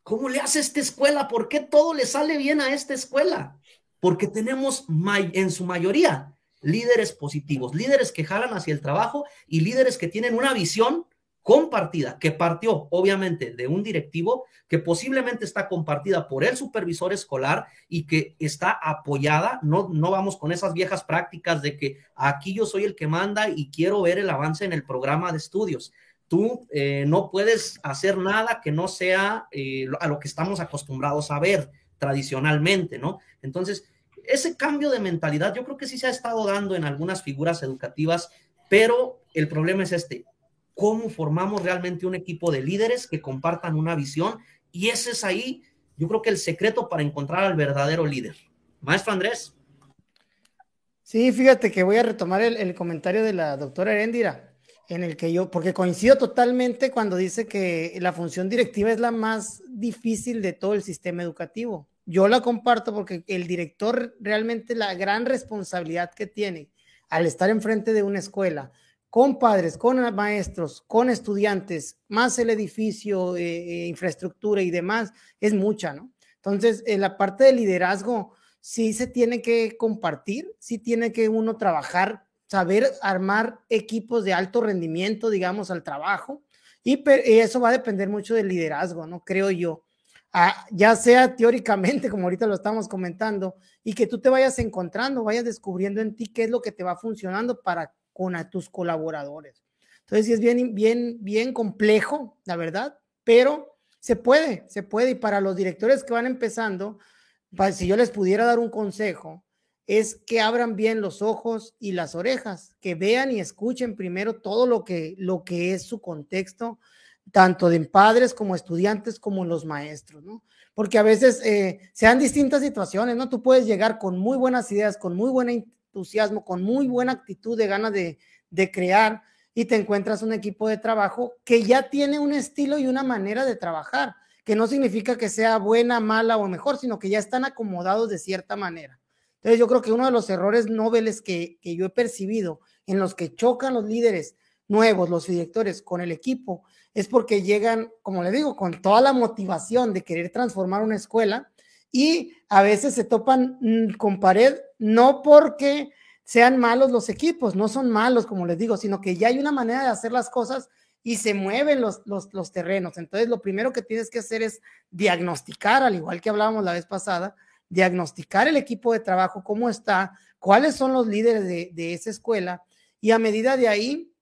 ¿cómo le hace esta escuela? ¿Por qué todo le sale bien a esta escuela? Porque tenemos en su mayoría líderes positivos, líderes que jalan hacia el trabajo y líderes que tienen una visión compartida, que partió obviamente de un directivo, que posiblemente está compartida por el supervisor escolar y que está apoyada, no, no vamos con esas viejas prácticas de que aquí yo soy el que manda y quiero ver el avance en el programa de estudios. Tú eh, no puedes hacer nada que no sea eh, a lo que estamos acostumbrados a ver tradicionalmente, ¿no? Entonces, ese cambio de mentalidad yo creo que sí se ha estado dando en algunas figuras educativas, pero el problema es este, cómo formamos realmente un equipo de líderes que compartan una visión y ese es ahí, yo creo que el secreto para encontrar al verdadero líder. Maestro Andrés. Sí, fíjate que voy a retomar el, comentario de la doctora Heréndira, en el que yo, porque coincido totalmente cuando dice que la función directiva es la más difícil de todo el sistema educativo. Yo la comparto porque el director realmente la gran responsabilidad que tiene al estar enfrente de una escuela, con padres, con maestros, con estudiantes, más el edificio, eh, eh, infraestructura y demás, es mucha, ¿no? Entonces, en la parte de liderazgo sí se tiene que compartir, sí tiene que uno trabajar, saber armar equipos de alto rendimiento, digamos, al trabajo, y, eso va a depender mucho del liderazgo, ¿no? Creo yo. Ah, ya sea teóricamente, como ahorita lo estamos comentando, y que tú te vayas encontrando, vayas descubriendo en ti qué es lo que te va funcionando para con a tus colaboradores. Entonces, sí es bien, bien, bien complejo, la verdad, pero se puede, se puede. Y para los directores que van empezando, si yo les pudiera dar un consejo, es que abran bien los ojos y las orejas, que vean y escuchen primero todo lo que, lo que es su contexto, tanto de padres como estudiantes como los maestros, ¿no? Porque a veces eh, sean distintas situaciones, ¿no? Tú puedes llegar con muy buenas ideas, con muy buena entusiasmo, con muy buena actitud de ganas de, de crear y te encuentras un equipo de trabajo que ya tiene un estilo y una manera de trabajar, que no significa que sea buena, mala o mejor, sino que ya están acomodados de cierta manera. Entonces yo creo que uno de los errores nobles que, que yo he percibido en los que chocan los líderes nuevos, los directores con el equipo, es porque llegan, como le digo, con toda la motivación de querer transformar una escuela y a veces se topan mm, con pared, no porque sean malos los equipos, no son malos, como les digo, sino que ya hay una manera de hacer las cosas y se mueven los, los, terrenos. Entonces, lo primero que tienes que hacer es diagnosticar, al igual que hablábamos la vez pasada, diagnosticar el equipo de trabajo, cómo está, cuáles son los líderes de, esa escuela y a medida de ahí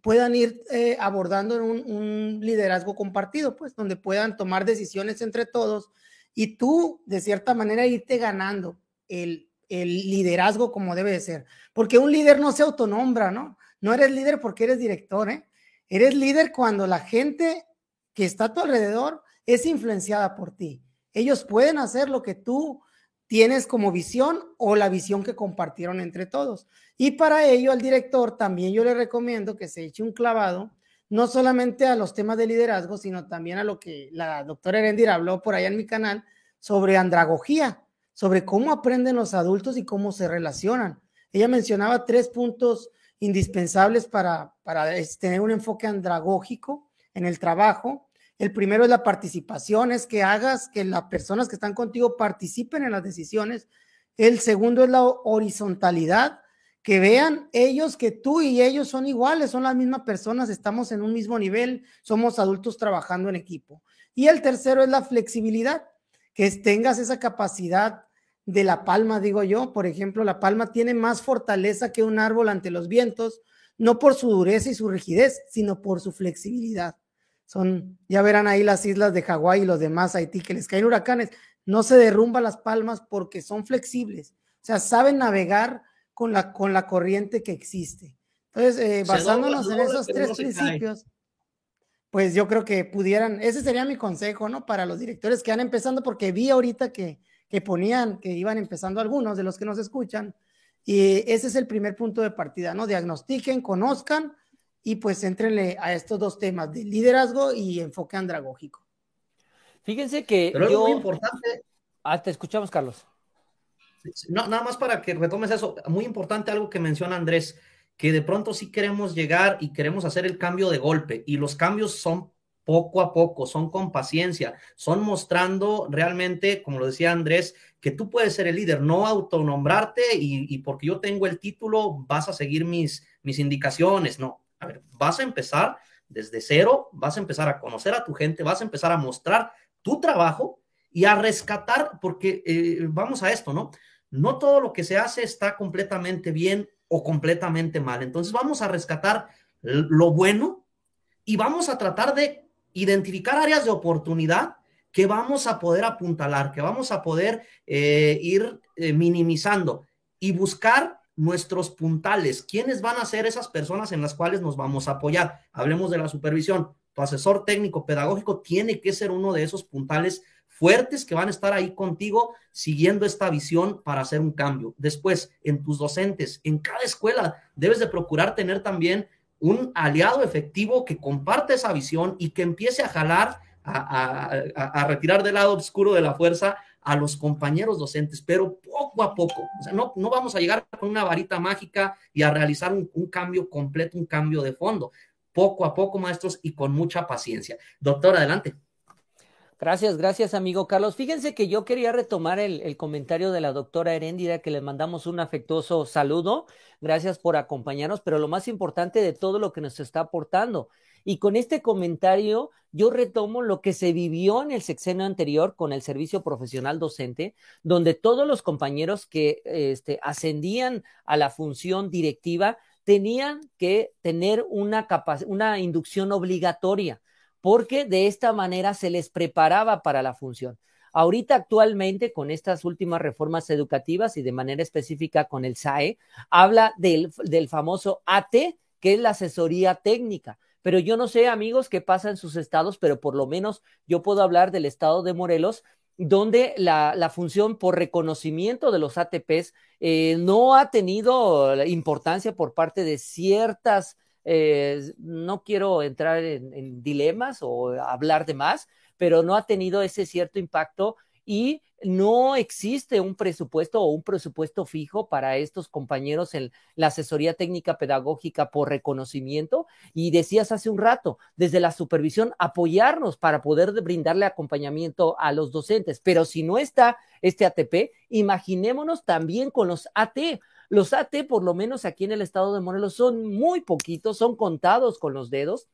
puedan ir eh, abordando un, un, liderazgo compartido, pues donde puedan tomar decisiones entre todos y tú, de cierta manera, irte ganando el, liderazgo como debe de ser. Porque un líder no se autonombra, ¿no? No eres líder porque eres director, ¿eh? Eres líder cuando la gente que está a tu alrededor es influenciada por ti. Ellos pueden hacer lo que tú tienes como visión o la visión que compartieron entre todos. Y para ello al director también yo le recomiendo que se eche un clavado, no solamente a los temas de liderazgo, sino también a lo que la doctora Erendir habló por allá en mi canal sobre andragogía, sobre cómo aprenden los adultos y cómo se relacionan. Ella mencionaba tres puntos indispensables para, para tener un enfoque andragógico en el trabajo. El primero es la participación, es que hagas que las personas que están contigo participen en las decisiones. El segundo es la horizontalidad, que vean ellos que tú y ellos son iguales, son las mismas personas, estamos en un mismo nivel, somos adultos trabajando en equipo. Y el tercero es la flexibilidad, que tengas esa capacidad de la palma, digo yo. Por ejemplo, la palma tiene más fortaleza que un árbol ante los vientos, no por su dureza y su rigidez, sino por su flexibilidad. Son, ya verán ahí las islas de Hawái y los demás Haití que les caen huracanes. No se derrumban las palmas porque son flexibles. O sea, saben navegar con la, con la corriente que existe. Entonces, eh, basándonos en esos tres principios, pues yo creo que pudieran, ese sería mi consejo, ¿no? Para los directores que van empezando, porque vi ahorita que que ponían, que iban empezando algunos de los que nos escuchan. Y ese es el primer punto de partida, ¿no? Diagnostiquen, conozcan y pues entrenle a estos dos temas de liderazgo y enfoque andragógico. Fíjense que Pero yo... es muy importante. Ah, te escuchamos, Carlos. No, nada más para que retomes eso. Muy importante algo que menciona Andrés, que de pronto sí queremos llegar y queremos hacer el cambio de golpe y los cambios son poco a poco, son con paciencia, son mostrando realmente, como lo decía Andrés, que tú puedes ser el líder, no autonombrarte y, y porque yo tengo el título vas a seguir mis, mis indicaciones, no. A ver, vas a empezar desde cero, vas a empezar a conocer a tu gente, vas a empezar a mostrar tu trabajo y a rescatar, porque eh, vamos a esto, ¿no? No todo lo que se hace está completamente bien o completamente mal. Entonces vamos a rescatar lo bueno y vamos a tratar de identificar áreas de oportunidad que vamos a poder apuntalar, que vamos a poder eh, ir eh, minimizando y buscar nuestros puntales, quiénes van a ser esas personas en las cuales nos vamos a apoyar. Hablemos de la supervisión. Tu asesor técnico pedagógico tiene que ser uno de esos puntales fuertes que van a estar ahí contigo siguiendo esta visión para hacer un cambio. Después, en tus docentes, en cada escuela, debes de procurar tener también un aliado efectivo que comparte esa visión y que empiece a jalar, a, retirar del lado oscuro de la fuerza a los compañeros docentes, pero poco a poco. O sea, no, no vamos a llegar con una varita mágica y a realizar un, un cambio completo, un cambio de fondo. Poco a poco, maestros, y con mucha paciencia. Doctor, adelante. Gracias, gracias, amigo Carlos. Fíjense que yo quería retomar el, comentario de la doctora Heréndida, que le mandamos un afectuoso saludo. Gracias por acompañarnos, pero lo más importante de todo lo que nos está aportando. Y con este comentario, yo retomo lo que se vivió en el sexenio anterior con el servicio profesional docente, donde todos los compañeros que este, ascendían a la función directiva tenían que tener una, una inducción obligatoria porque de esta manera se les preparaba para la función. Ahorita actualmente con estas últimas reformas educativas y de manera específica con el SAE, habla del, famoso AT, que es la asesoría técnica. Pero yo no sé, amigos, qué pasa en sus estados, pero por lo menos yo puedo hablar del estado de Morelos, donde la, función por reconocimiento de los ATPs eh, no ha tenido importancia por parte de ciertas eh, no quiero entrar en, dilemas o hablar de más, pero no ha tenido ese cierto impacto y no existe un presupuesto o un presupuesto fijo para estos compañeros en la asesoría técnica pedagógica por reconocimiento. Y decías hace un rato, desde la supervisión, apoyarnos para poder brindarle acompañamiento a los docentes. Pero si no está este ATP, imaginémonos también con los AT. Los AT, por lo menos aquí en el estado de Morelos, son muy poquitos, son contados con los dedos.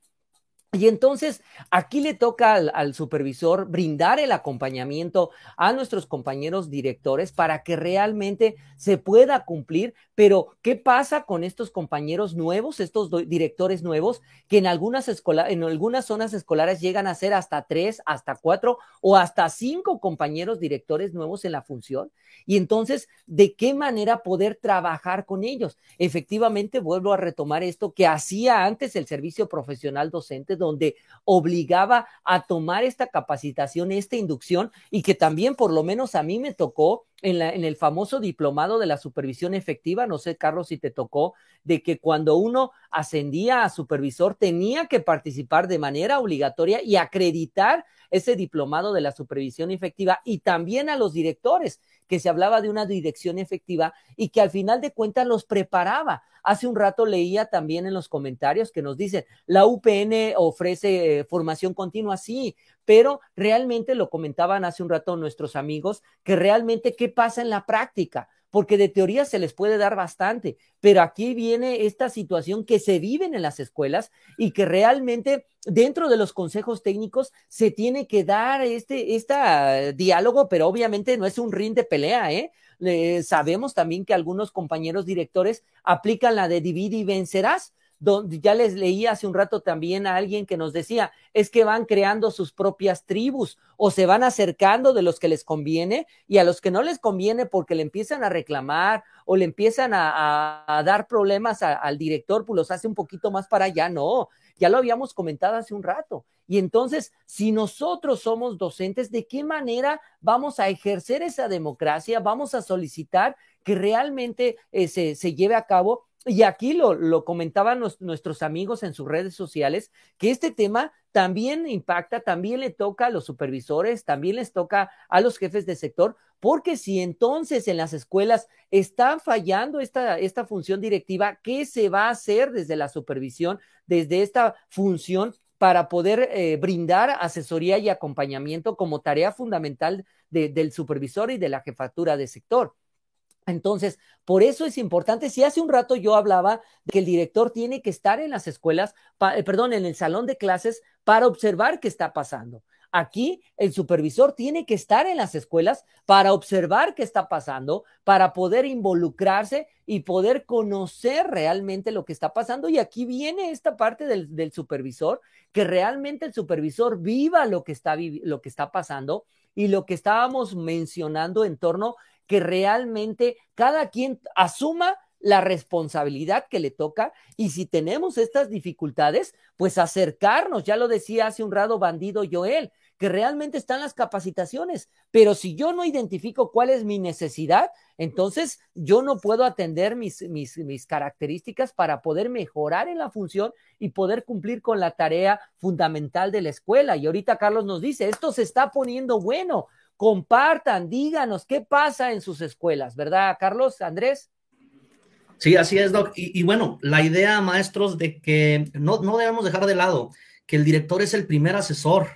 Y entonces aquí le toca al, supervisor brindar el acompañamiento a nuestros compañeros directores para que realmente se pueda cumplir, Pero, ¿qué pasa con estos compañeros nuevos, estos directores nuevos, que en algunas, en algunas zonas escolares llegan a ser hasta tres, hasta cuatro o hasta cinco compañeros directores nuevos en la función? Y entonces, ¿de qué manera poder trabajar con ellos? Efectivamente, vuelvo a retomar esto que hacía antes el servicio profesional docente, donde obligaba a tomar esta capacitación, esta inducción, y que también por lo menos a mí me tocó en, la, en, el famoso diplomado de la supervisión efectiva, no sé, Carlos, si te tocó, de que cuando uno ascendía a supervisor tenía que participar de manera obligatoria y acreditar ese diplomado de la supervisión efectiva y también a los directores, que se hablaba de una dirección efectiva y que al final de cuentas los preparaba. Hace un rato leía también en los comentarios que nos dicen, la UPN ofrece eh, formación continua, sí, pero realmente lo comentaban hace un rato nuestros amigos, que realmente qué pasa en la práctica porque de teoría se les puede dar bastante, pero aquí viene esta situación que se vive en las escuelas y que realmente dentro de los consejos técnicos se tiene que dar este, diálogo, pero obviamente no es un ring de pelea, ¿eh? sabemos también que algunos compañeros directores aplican la de divide y vencerás, ya les leí hace un rato también a alguien que nos decía, es que van creando sus propias tribus o se van acercando de los que les conviene y a los que no les conviene porque le empiezan a reclamar o le empiezan a, dar problemas al director, pues los hace un poquito más para allá. No, ya lo habíamos comentado hace un rato. Y entonces, si nosotros somos docentes, ¿de qué manera vamos a ejercer esa democracia? Vamos a solicitar que realmente eh, se, se lleve a cabo y aquí lo, lo comentaban nuestros amigos en sus redes sociales, que este tema también impacta, también le toca a los supervisores, también les toca a los jefes de sector, porque si entonces en las escuelas están fallando esta, esta función directiva, ¿qué se va a hacer desde la supervisión, desde esta función para poder eh, brindar asesoría y acompañamiento como tarea fundamental del supervisor y de la jefatura de sector? Entonces, por eso es importante, si hace un rato yo hablaba de que el director tiene que estar en las escuelas, eh, perdón, en el salón de clases para observar qué está pasando. Aquí el supervisor tiene que estar en las escuelas para observar qué está pasando, para poder involucrarse y poder conocer realmente lo que está pasando. Y aquí viene esta parte del, supervisor, que realmente el supervisor viva lo que, está, lo que está pasando y lo que estábamos mencionando en torno que realmente cada quien asuma la responsabilidad que le toca y si tenemos estas dificultades, pues acercarnos, ya lo decía hace un rato bandido Joel, que realmente están las capacitaciones, pero si yo no identifico cuál es mi necesidad, entonces yo no puedo atender mis, mis, mis características para poder mejorar en la función y poder cumplir con la tarea fundamental de la escuela. Y ahorita Carlos nos dice, esto se está poniendo bueno, compartan, díganos qué pasa en sus escuelas, ¿verdad, Carlos, Andrés? Sí, así es, Doc. Y, bueno, la idea, maestros, de que no, no debemos dejar de lado que el director es el primer asesor.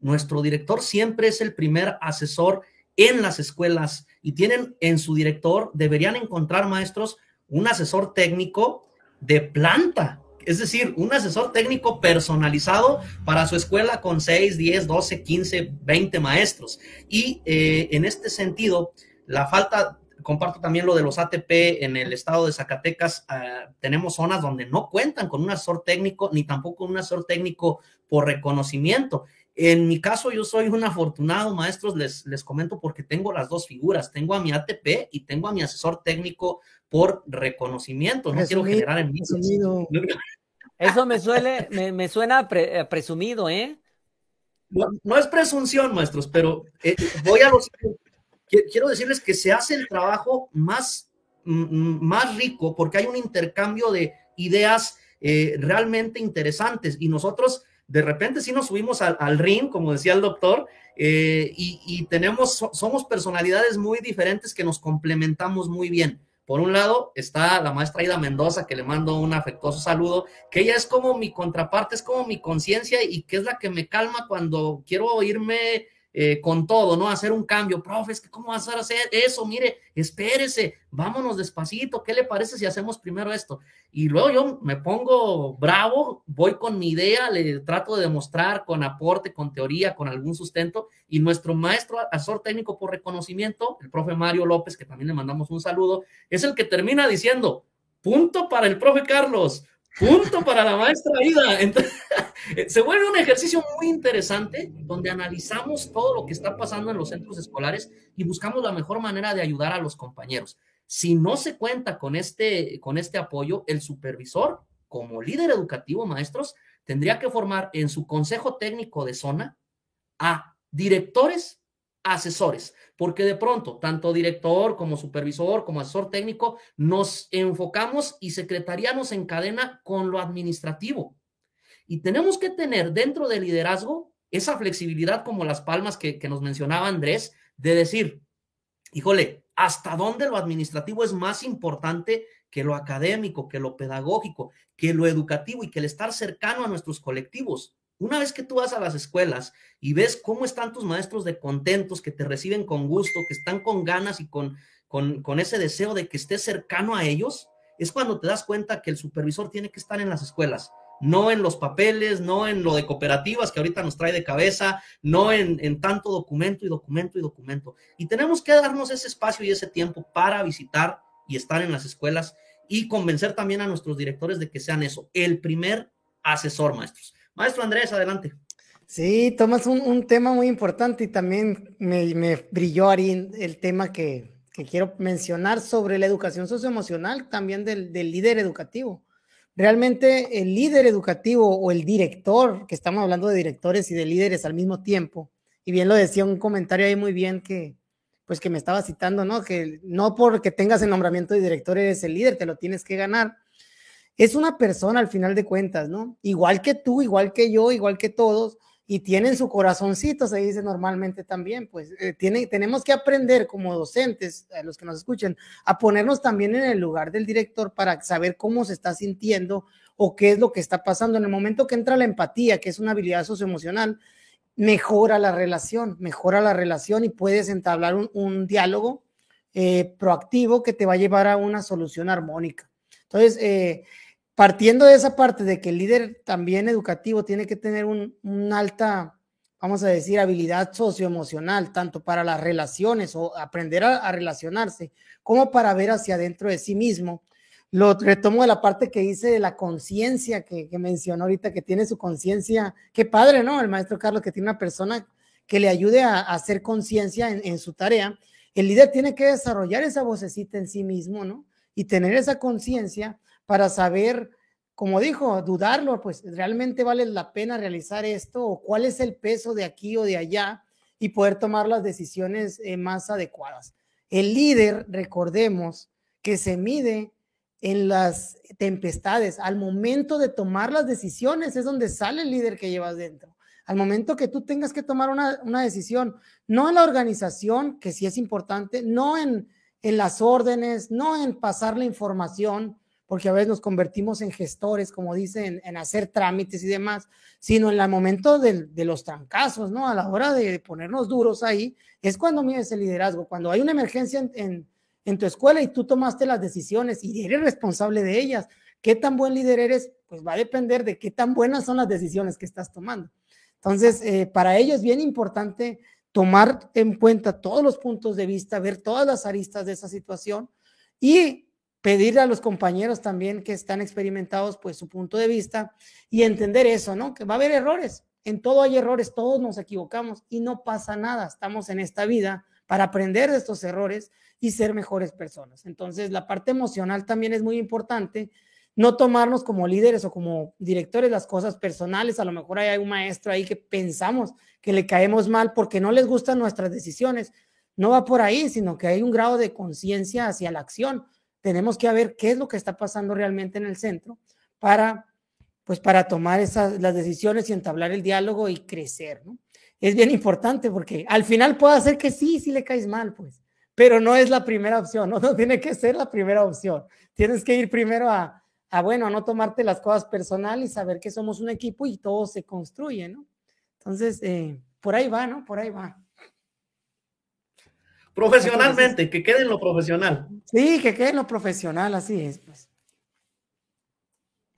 Nuestro director siempre es el primer asesor en las escuelas y tienen en su director, deberían encontrar, maestros, un asesor técnico de planta, es decir, un asesor técnico personalizado para su escuela con 6, 10, 12, 15, 20 maestros. Y eh, en este sentido, la falta, comparto también lo de los ATP en el estado de Zacatecas, ah, tenemos zonas donde no cuentan con un asesor técnico ni tampoco un asesor técnico por reconocimiento. En mi caso, yo soy un afortunado, maestros, les, les comento porque tengo las dos figuras, tengo a mi ATP y tengo a mi asesor técnico por reconocimiento. No quiero generar en mí. Eso me, suele, me, suena eh, presumido, ¿eh? No, es presunción, maestros, pero eh, voy a los... Quiero decirles que se hace el trabajo más, más rico porque hay un intercambio de ideas eh, realmente interesantes y nosotros de repente sí nos subimos al, ring, como decía el doctor, y, y, tenemos, somos personalidades muy diferentes que nos complementamos muy bien. Por un lado está la maestra Ida Mendoza, que le mando un afectuoso saludo, que ella es como mi contraparte, es como mi conciencia y que es la que me calma cuando quiero irme eh, con todo, ¿no? Hacer un cambio. Profe, es que ¿cómo vas a hacer eso? Mire, espérese, vámonos despacito. ¿Qué le parece si hacemos primero esto? Y luego yo me pongo bravo, voy con mi idea, le trato de demostrar con aporte, con teoría, con algún sustento. Y nuestro maestro asesor técnico por reconocimiento, el profe Mario López, que también le mandamos un saludo, es el que termina diciendo, punto para el profe Carlos, punto para la maestra Ida. Entonces, se vuelve un ejercicio muy interesante donde analizamos todo lo que está pasando en los centros escolares y buscamos la mejor manera de ayudar a los compañeros. Si no se cuenta con este, con este apoyo, el supervisor, como líder educativo, maestros, tendría que formar en su consejo técnico de zona a directores, asesores, porque de pronto, tanto director como supervisor, como asesor técnico, nos enfocamos y secretaría nos encadena con lo administrativo y tenemos que tener dentro del liderazgo esa flexibilidad como las palmas que, nos mencionaba Andrés, de decir, híjole, ¿hasta dónde lo administrativo es más importante que lo académico, que lo pedagógico, que lo educativo y que el estar cercano a nuestros colectivos? Una vez que tú vas a las escuelas y ves cómo están tus maestros de contentos, que te reciben con gusto, que están con ganas y con, con, con ese deseo de que estés cercano a ellos, es cuando te das cuenta que el supervisor tiene que estar en las escuelas no en los papeles, no en lo de cooperativas que ahorita nos trae de cabeza, no en, tanto documento y documento y documento. Y tenemos que darnos ese espacio y ese tiempo para visitar y estar en las escuelas y convencer también a nuestros directores de que sean eso, el primer asesor, maestros. Maestro Andrés, adelante. Sí, tomas un, tema muy importante y también me, brilló, Ari, el tema que, quiero mencionar sobre la educación socioemocional también del líder educativo realmente el líder educativo o el director, que estamos hablando de directores y de líderes al mismo tiempo, y bien lo decía un comentario ahí muy bien que, pues que me estaba citando, ¿no? Que no porque tengas el nombramiento de director eres el líder, te lo tienes que ganar. Es una persona al final de cuentas, ¿no? Igual que tú, igual que yo, igual que todos, y tienen su corazoncito, se dice normalmente también, pues eh, tenemos que aprender como docentes, a los que nos escuchen, a ponernos también en el lugar del director para saber cómo se está sintiendo o qué es lo que está pasando. En el momento que entra la empatía, que es una habilidad socioemocional, mejora la relación, mejora la relación y puedes entablar un, diálogo eh, proactivo que te va a llevar a una solución armónica. Entonces, eh, partiendo de esa parte de que el líder también educativo tiene que tener un, alta, vamos a decir, habilidad socioemocional, tanto para las relaciones o aprender a, relacionarse, como para ver hacia adentro de sí mismo. Lo retomo de la parte que hice de la conciencia que, mencionó ahorita, que tiene su conciencia. Qué padre, ¿no? El maestro Carlos, que tiene una persona que le ayude a, hacer conciencia en, en su tarea. El líder tiene que desarrollar esa vocecita en sí mismo, ¿no? Y tener esa conciencia para saber, como dijo, dudarlo, pues realmente vale la pena realizar esto o cuál es el peso de aquí o de allá y poder tomar las decisiones eh, más adecuadas. El líder, recordemos, que se mide en las tempestades. Al momento de tomar las decisiones es donde sale el líder que llevas dentro. Al momento que tú tengas que tomar una, una decisión, no en la organización, que sí es importante, no en, en las órdenes, no en pasar la información, porque a veces nos convertimos en gestores, como dicen, en hacer trámites y demás, sino en el momento de, los trancazos, ¿no? A la hora de ponernos duros ahí, es cuando mides el liderazgo, cuando hay una emergencia en, tu escuela y tú tomaste las decisiones y eres responsable de ellas. ¿Qué tan buen líder eres? Pues va a depender de qué tan buenas son las decisiones que estás tomando. Entonces, eh, para ello es bien importante tomar en cuenta todos los puntos de vista, ver todas las aristas de esa situación y pedirle a los compañeros también que están experimentados, pues su punto de vista y entender eso, ¿no? Que va a haber errores. En todo hay errores, todos nos equivocamos y no pasa nada. Estamos en esta vida para aprender de estos errores y ser mejores personas. Entonces, la parte emocional también es muy importante. No tomarnos como líderes o como directores las cosas personales. A lo mejor hay un maestro ahí que pensamos que le caemos mal porque no les gustan nuestras decisiones. No va por ahí, sino que hay un grado de conciencia hacia la acción tenemos que ver qué es lo que está pasando realmente en el centro para, pues, para tomar las decisiones y entablar el diálogo y crecer, ¿no? Es bien importante porque al final puede ser que sí, sí le caes mal, pues, pero no es la primera opción, no, tiene que ser la primera opción. Tienes que ir primero a, bueno, a no tomarte las cosas personales saber que somos un equipo y todo se construye, ¿no? Entonces, eh, por ahí va, ¿no? Por ahí va. Profesionalmente, que quede en lo profesional. Sí, que quede en lo profesional, así es. Pues.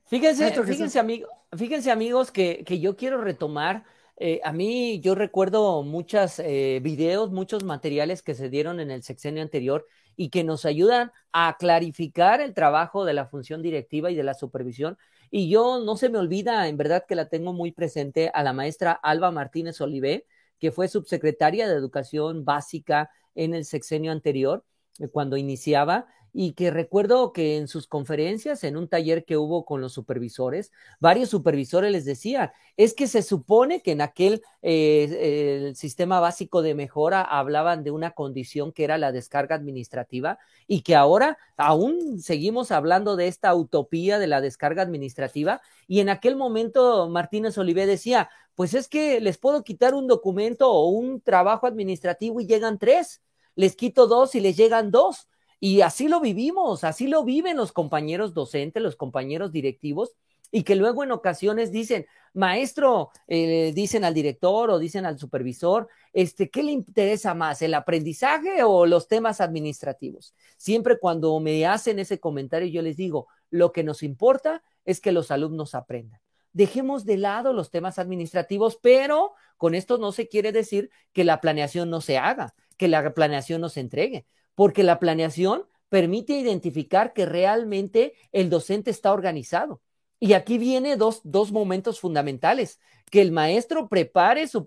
Fíjense, fíjense, amigos, fíjense amigos que, que, yo quiero retomar. Eh, a mí yo recuerdo muchos eh, videos, muchos materiales que se dieron en el sexenio anterior y que nos ayudan a clarificar el trabajo de la función directiva y de la supervisión. Y yo no se me olvida, en verdad que la tengo muy presente, a la maestra Alba Martínez Olivé, que fue subsecretaria de Educación Básica en el sexenio anterior, eh, cuando iniciaba, y que recuerdo que en sus conferencias, en un taller que hubo con los supervisores, varios supervisores les decían, es que se supone que en aquel eh, el sistema básico de mejora hablaban de una condición que era la descarga administrativa y que ahora aún seguimos hablando de esta utopía de la descarga administrativa y en aquel momento Martínez Olivé decía, pues es que les puedo quitar un documento o un trabajo administrativo y llegan tres, les quito dos y les llegan dos. Y así lo vivimos, así lo viven los compañeros docentes, los compañeros directivos, y que luego en ocasiones dicen, maestro, eh, dicen al director o dicen al supervisor, este, ¿qué le interesa más, el aprendizaje o los temas administrativos? Siempre cuando me hacen ese comentario, yo les digo, lo que nos importa es que los alumnos aprendan dejemos de lado los temas administrativos, pero con esto no se quiere decir que la planeación no se haga, que la planeación no se entregue, porque la planeación permite identificar que realmente el docente está organizado. Y aquí viene dos, dos momentos fundamentales, que el maestro prepare su,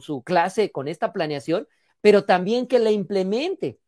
su, clase con esta planeación, pero también que la implemente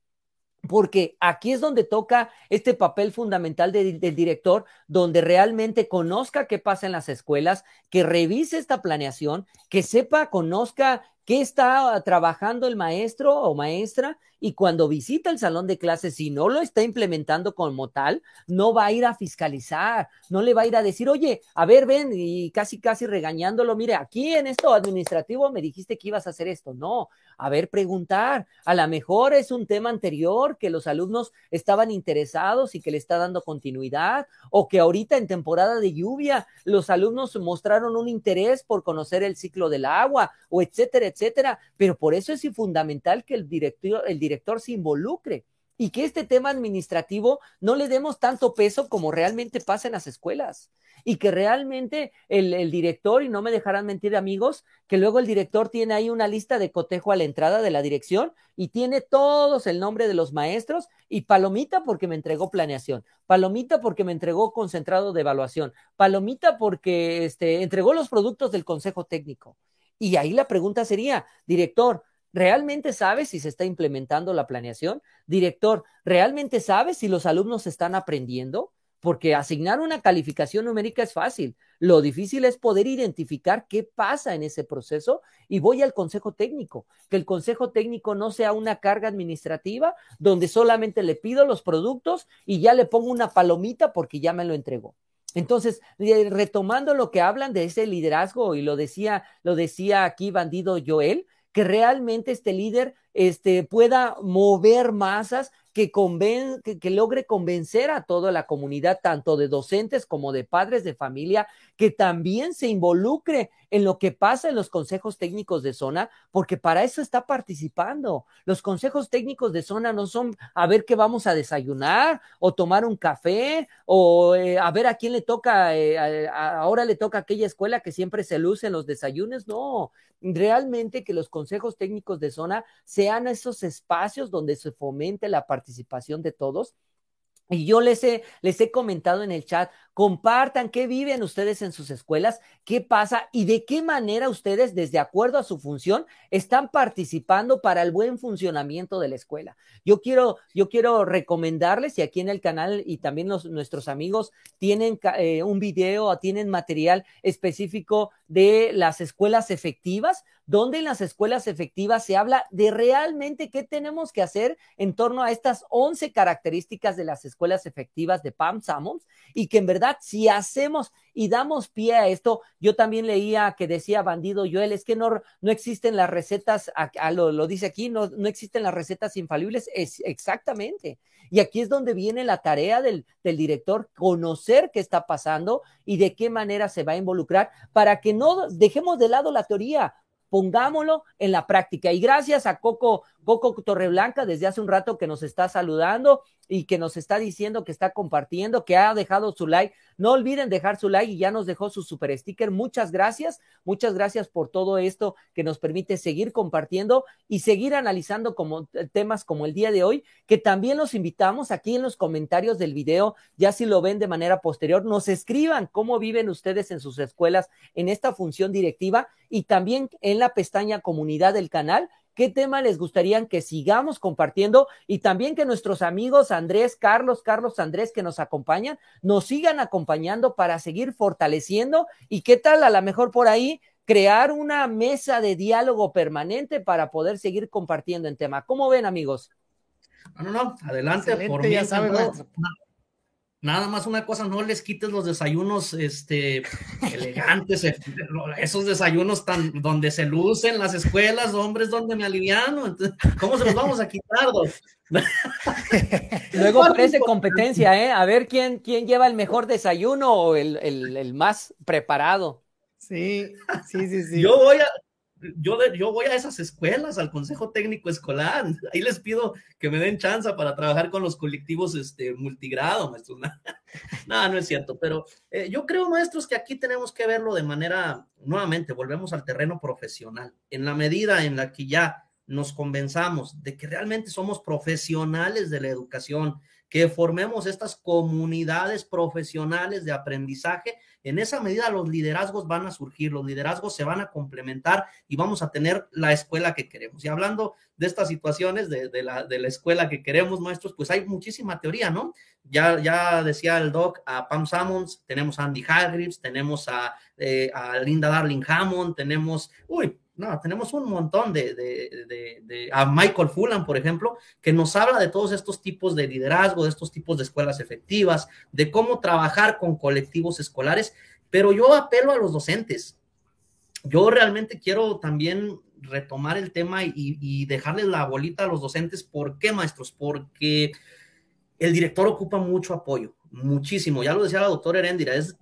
porque aquí es donde toca este papel fundamental del director, donde realmente conozca qué pasa en las escuelas, que revise esta planeación, que sepa, conozca qué está trabajando el maestro o maestra y cuando visita el salón de clases, si no lo está implementando como tal, no va a ir a fiscalizar, no le va a ir a decir, oye, a ver, ven, y casi, casi regañándolo, mire, aquí en esto administrativo me dijiste que ibas a hacer esto. No, a ver, preguntar. A lo mejor es un tema anterior que los alumnos estaban interesados y que le está dando continuidad, o que ahorita en temporada de lluvia los alumnos mostraron un interés por conocer el ciclo del agua, o etcétera, etcétera. Pero por eso es fundamental que el director, el director se involucre y que este tema administrativo no le demos tanto peso como realmente pasa en las escuelas y que realmente el, director, y no me dejarán mentir amigos, que luego el director tiene ahí una lista de cotejo a la entrada de la dirección y tiene todos el nombre de los maestros y palomita porque me entregó planeación, palomita porque me entregó concentrado de evaluación, palomita porque este, entregó los productos del consejo técnico. Y ahí la pregunta sería, director, ¿Realmente sabe si se está implementando la planeación? Director, ¿realmente sabe si los alumnos están aprendiendo? Porque asignar una calificación numérica es fácil. Lo difícil es poder identificar qué pasa en ese proceso y voy al consejo técnico. Que el consejo técnico no sea una carga administrativa donde solamente le pido los productos y ya le pongo una palomita porque ya me lo entregó. Entonces, eh, retomando lo que hablan de ese liderazgo, y lo decía, lo decía aquí Bandido Joel, que realmente este líder este, pueda mover masas que, que, logre convencer a toda la comunidad, tanto de docentes como de padres de familia, que también se involucre en lo que pasa en los consejos técnicos de zona, porque para eso está participando. Los consejos técnicos de zona no son a ver qué vamos a desayunar o tomar un café o eh, a ver a quién le toca, eh, ahora le toca aquella escuela que siempre se luce en los desayunos. No, realmente que los consejos técnicos de zona sean esos espacios donde se fomente la participación de todos y yo les he, les he comentado en el chat, compartan qué viven ustedes en sus escuelas, qué pasa y de qué manera ustedes, desde acuerdo a su función, están participando para el buen funcionamiento de la escuela. Yo quiero, yo quiero recomendarles, y aquí en el canal y también nuestros amigos tienen eh, un video o tienen material específico de las escuelas efectivas, donde en las escuelas efectivas se habla de realmente qué tenemos que hacer en torno a estas 11 características de las escuelas efectivas de Pam Sammons y que en verdad si hacemos y damos pie a esto, yo también leía que decía Bandido Joel, es que no, no existen las recetas, lo, lo, dice aquí, no, no existen las recetas infalibles, es exactamente. Y aquí es donde viene la tarea del, del director, conocer qué está pasando y de qué manera se va a involucrar para que no dejemos de lado la teoría, pongámoslo en la práctica. Y gracias a Coco, Coco Torreblanca desde hace un rato que nos está saludando y que nos está diciendo que está compartiendo, que ha dejado su like. No olviden dejar su like y ya nos dejó su super sticker. Muchas gracias, muchas gracias por todo esto que nos permite seguir compartiendo y seguir analizando como eh, temas como el día de hoy, que también los invitamos aquí en los comentarios del video, ya si lo ven de manera posterior, nos escriban cómo viven ustedes en sus escuelas en esta función directiva y también en la pestaña comunidad del canal qué tema les gustaría que sigamos compartiendo y también que nuestros amigos Andrés, Carlos, Carlos, Andrés que nos acompañan, nos sigan acompañando para seguir fortaleciendo y qué tal a lo mejor por ahí crear una mesa de diálogo permanente para poder seguir compartiendo en tema. ¿Cómo ven amigos? No, no, no, adelante, por mí. Ya Nada más una cosa, no les quites los desayunos este, elegantes, eh, esos desayunos tan donde se lucen las escuelas, hombres, donde me aliviano. ¿Cómo se los vamos a quitar? Luego parece competencia, ¿eh? A ver quién, quién lleva el mejor desayuno o el, el, el más preparado. Sí, sí, sí, sí. Yo voy a, yo, yo voy a esas escuelas, al Consejo Técnico Escolar, ahí les pido que me den chance para trabajar con los colectivos este, multigrado, maestros. no, no es cierto, pero eh, yo creo, maestros, que aquí tenemos que verlo de manera, nuevamente, volvemos al terreno profesional, en la medida en la que ya nos convenzamos de que realmente somos profesionales de la educación, que formemos estas comunidades profesionales de aprendizaje, en esa medida los liderazgos van a surgir, los liderazgos se van a complementar y vamos a tener la escuela que queremos. Y hablando de estas situaciones de, la, de la, escuela que queremos, maestros, pues hay muchísima teoría, ¿no? Ya, ya decía el doc a Pam Sammons, tenemos a Andy Hargreaves, tenemos a, eh, a Linda Darling Hammond, tenemos, uy, no, tenemos un montón de, de, de, a Michael Fulham, por ejemplo, que nos habla de todos estos tipos de liderazgo, de estos tipos de escuelas efectivas, de cómo trabajar con colectivos escolares, pero yo apelo a los docentes. Yo realmente quiero también retomar el tema y, y dejarles la bolita a los docentes. ¿Por qué, maestros? Porque el director ocupa mucho apoyo, muchísimo. Ya lo decía la doctora Herendira, es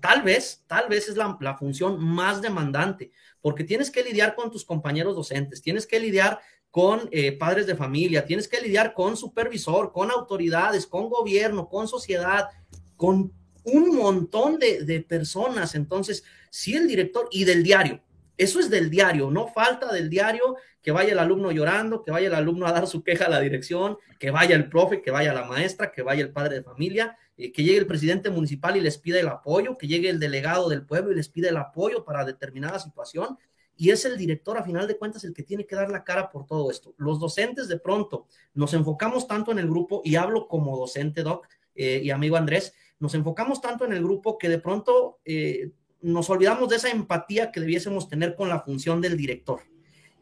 tal vez, tal vez es la, función más demandante, porque tienes que lidiar con tus compañeros docentes, tienes que lidiar con eh, padres de familia, tienes que lidiar con supervisor, con autoridades, con gobierno, con sociedad, con un montón de personas. Entonces, si el director y del diario, eso es del diario, no falta del diario que vaya el alumno llorando, que vaya el alumno a dar su queja a la dirección, que vaya el profe, que vaya la maestra, que vaya el padre de familia, eh, que llegue el presidente municipal y les pida el apoyo, que llegue el delegado del pueblo y les pida el apoyo para determinada situación. Y es el director, a final de cuentas, el que tiene que dar la cara por todo esto. Los docentes, de pronto, nos enfocamos tanto en el grupo, y hablo como docente, Doc, eh, y amigo Andrés, nos enfocamos tanto en el grupo que de pronto eh, nos olvidamos de esa empatía que debiésemos tener con la función del director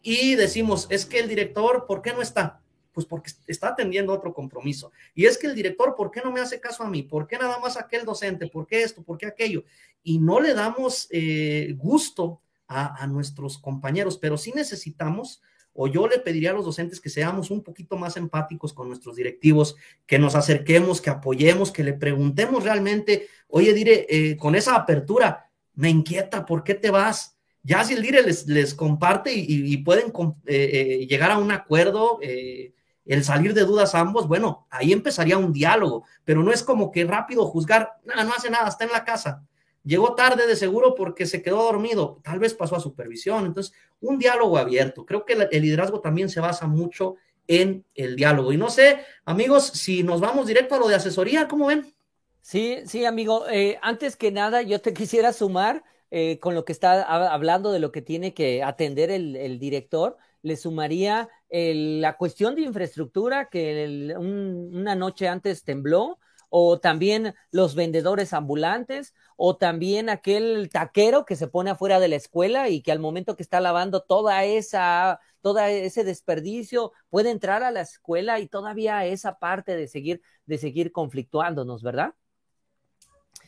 y decimos, es que el director, ¿por qué no está? Pues porque está atendiendo otro compromiso. Y es que el director, ¿por qué no me hace caso a mí? ¿Por qué nada más aquel docente? ¿Por qué esto? ¿Por qué aquello? Y no le damos eh, gusto a, nuestros compañeros, pero sí necesitamos, o yo le pediría a los docentes que seamos un poquito más empáticos con nuestros directivos, que nos acerquemos, que apoyemos, que le preguntemos realmente, oye, diré, eh, con esa apertura, me inquieta, ¿por qué te vas? Ya si el DIRE les, comparte y, pueden eh, llegar a un acuerdo, eh, el salir de dudas ambos, bueno, ahí empezaría un diálogo, pero no es como que rápido juzgar, nada, no hace nada, está en la casa. Llegó tarde de seguro porque se quedó dormido, tal vez pasó a supervisión. Entonces, un diálogo abierto. Creo que el liderazgo también se basa mucho en el diálogo. Y no sé, amigos, si nos vamos directo a lo de asesoría, ¿cómo ven? Sí, sí, amigo. antes que nada, yo te quisiera sumar eh, con lo que está hablando de lo que tiene que atender el, director, le sumaría la cuestión de infraestructura que una noche antes tembló, o también los vendedores ambulantes, o también aquel taquero que se pone afuera de la escuela y que al momento que está lavando toda esa, todo ese desperdicio, puede entrar a la escuela y todavía esa parte de seguir, de seguir conflictuándonos, ¿verdad?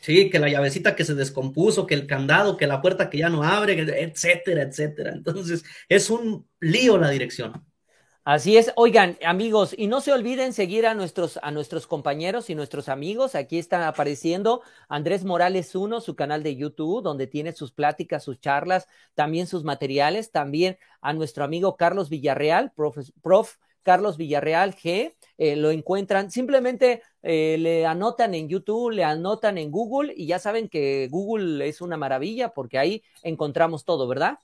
Sí, que la llavecita que se descompuso, que el candado, que la puerta que ya no abre, etcétera, etcétera. Entonces, es un lío la dirección. Así es, oigan, amigos, y no se olviden seguir a nuestros, a nuestros compañeros y nuestros amigos. Aquí está apareciendo Andrés Morales 1, su canal de YouTube, donde tiene sus pláticas, sus charlas, también sus materiales. También a nuestro amigo Carlos Villarreal, prof, prof Carlos Villarreal G, eh, lo encuentran, simplemente eh, le anotan en YouTube, le anotan en Google y ya saben que Google es una maravilla porque ahí encontramos todo, ¿verdad?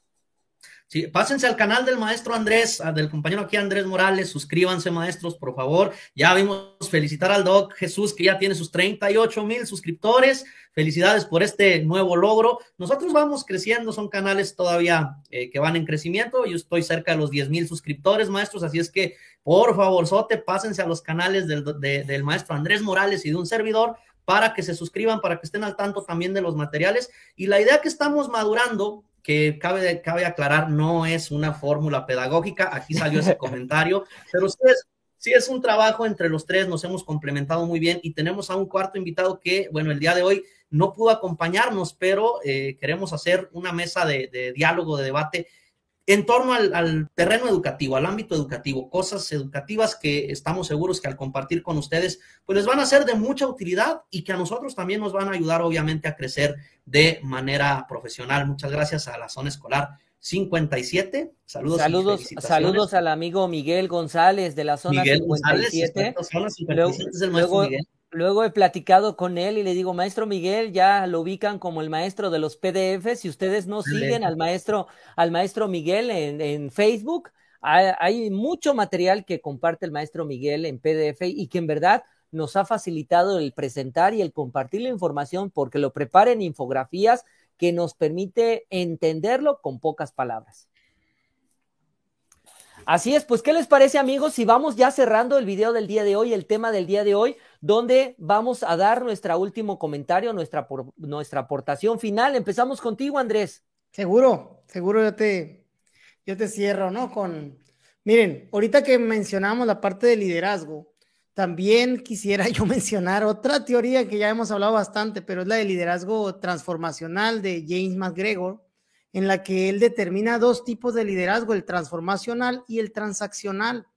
Sí, pásense al canal del maestro Andrés, del compañero aquí Andrés Morales, suscríbanse maestros, por favor. Ya vimos felicitar al Doc Jesús, que ya tiene sus 38 mil suscriptores. Felicidades por este nuevo logro. Nosotros vamos creciendo, son canales todavía eh, que van en crecimiento. Yo estoy cerca de los 10 mil suscriptores, maestros, así es que por favor, sote, pásense a los canales del, del maestro Andrés Morales y de un servidor para que se suscriban, para que estén al tanto también de los materiales. Y la idea que estamos madurando que cabe, cabe aclarar, no es una fórmula pedagógica, aquí salió ese comentario, pero sí es, sí es un trabajo entre los tres, nos hemos complementado muy bien y tenemos a un cuarto invitado que, bueno, el día de hoy no pudo acompañarnos, pero eh, queremos hacer una mesa de, de diálogo, de debate en torno al, terreno educativo, al ámbito educativo, cosas educativas que estamos seguros que al compartir con ustedes, pues les van a ser de mucha utilidad y que a nosotros también nos van a ayudar obviamente a crecer de manera profesional. Muchas gracias a la zona escolar 57. Saludos. Saludos, saludos al amigo Miguel González de la zona 57. luego, Luego he platicado con él y le digo, maestro Miguel, ya lo ubican como el maestro de los PDF. Si ustedes no siguen al maestro, al maestro Miguel en, Facebook, hay, hay, mucho material que comparte el maestro Miguel en PDF y que en verdad nos ha facilitado el presentar y el compartir la información porque lo prepara en infografías que nos permite entenderlo con pocas palabras. Así es, pues, ¿qué les parece, amigos? Si vamos ya cerrando el video del día de hoy, el tema del día de hoy, donde vamos a dar nuestro último comentario, nuestra, nuestra aportación final. Empezamos contigo, Andrés. Seguro, seguro yo te, yo te cierro, ¿no? Con, miren, ahorita que mencionamos la parte de liderazgo, también quisiera yo mencionar otra teoría que ya hemos hablado bastante, pero es la de liderazgo transformacional de James McGregor en la que él determina dos tipos de liderazgo, el transformacional y el transaccional.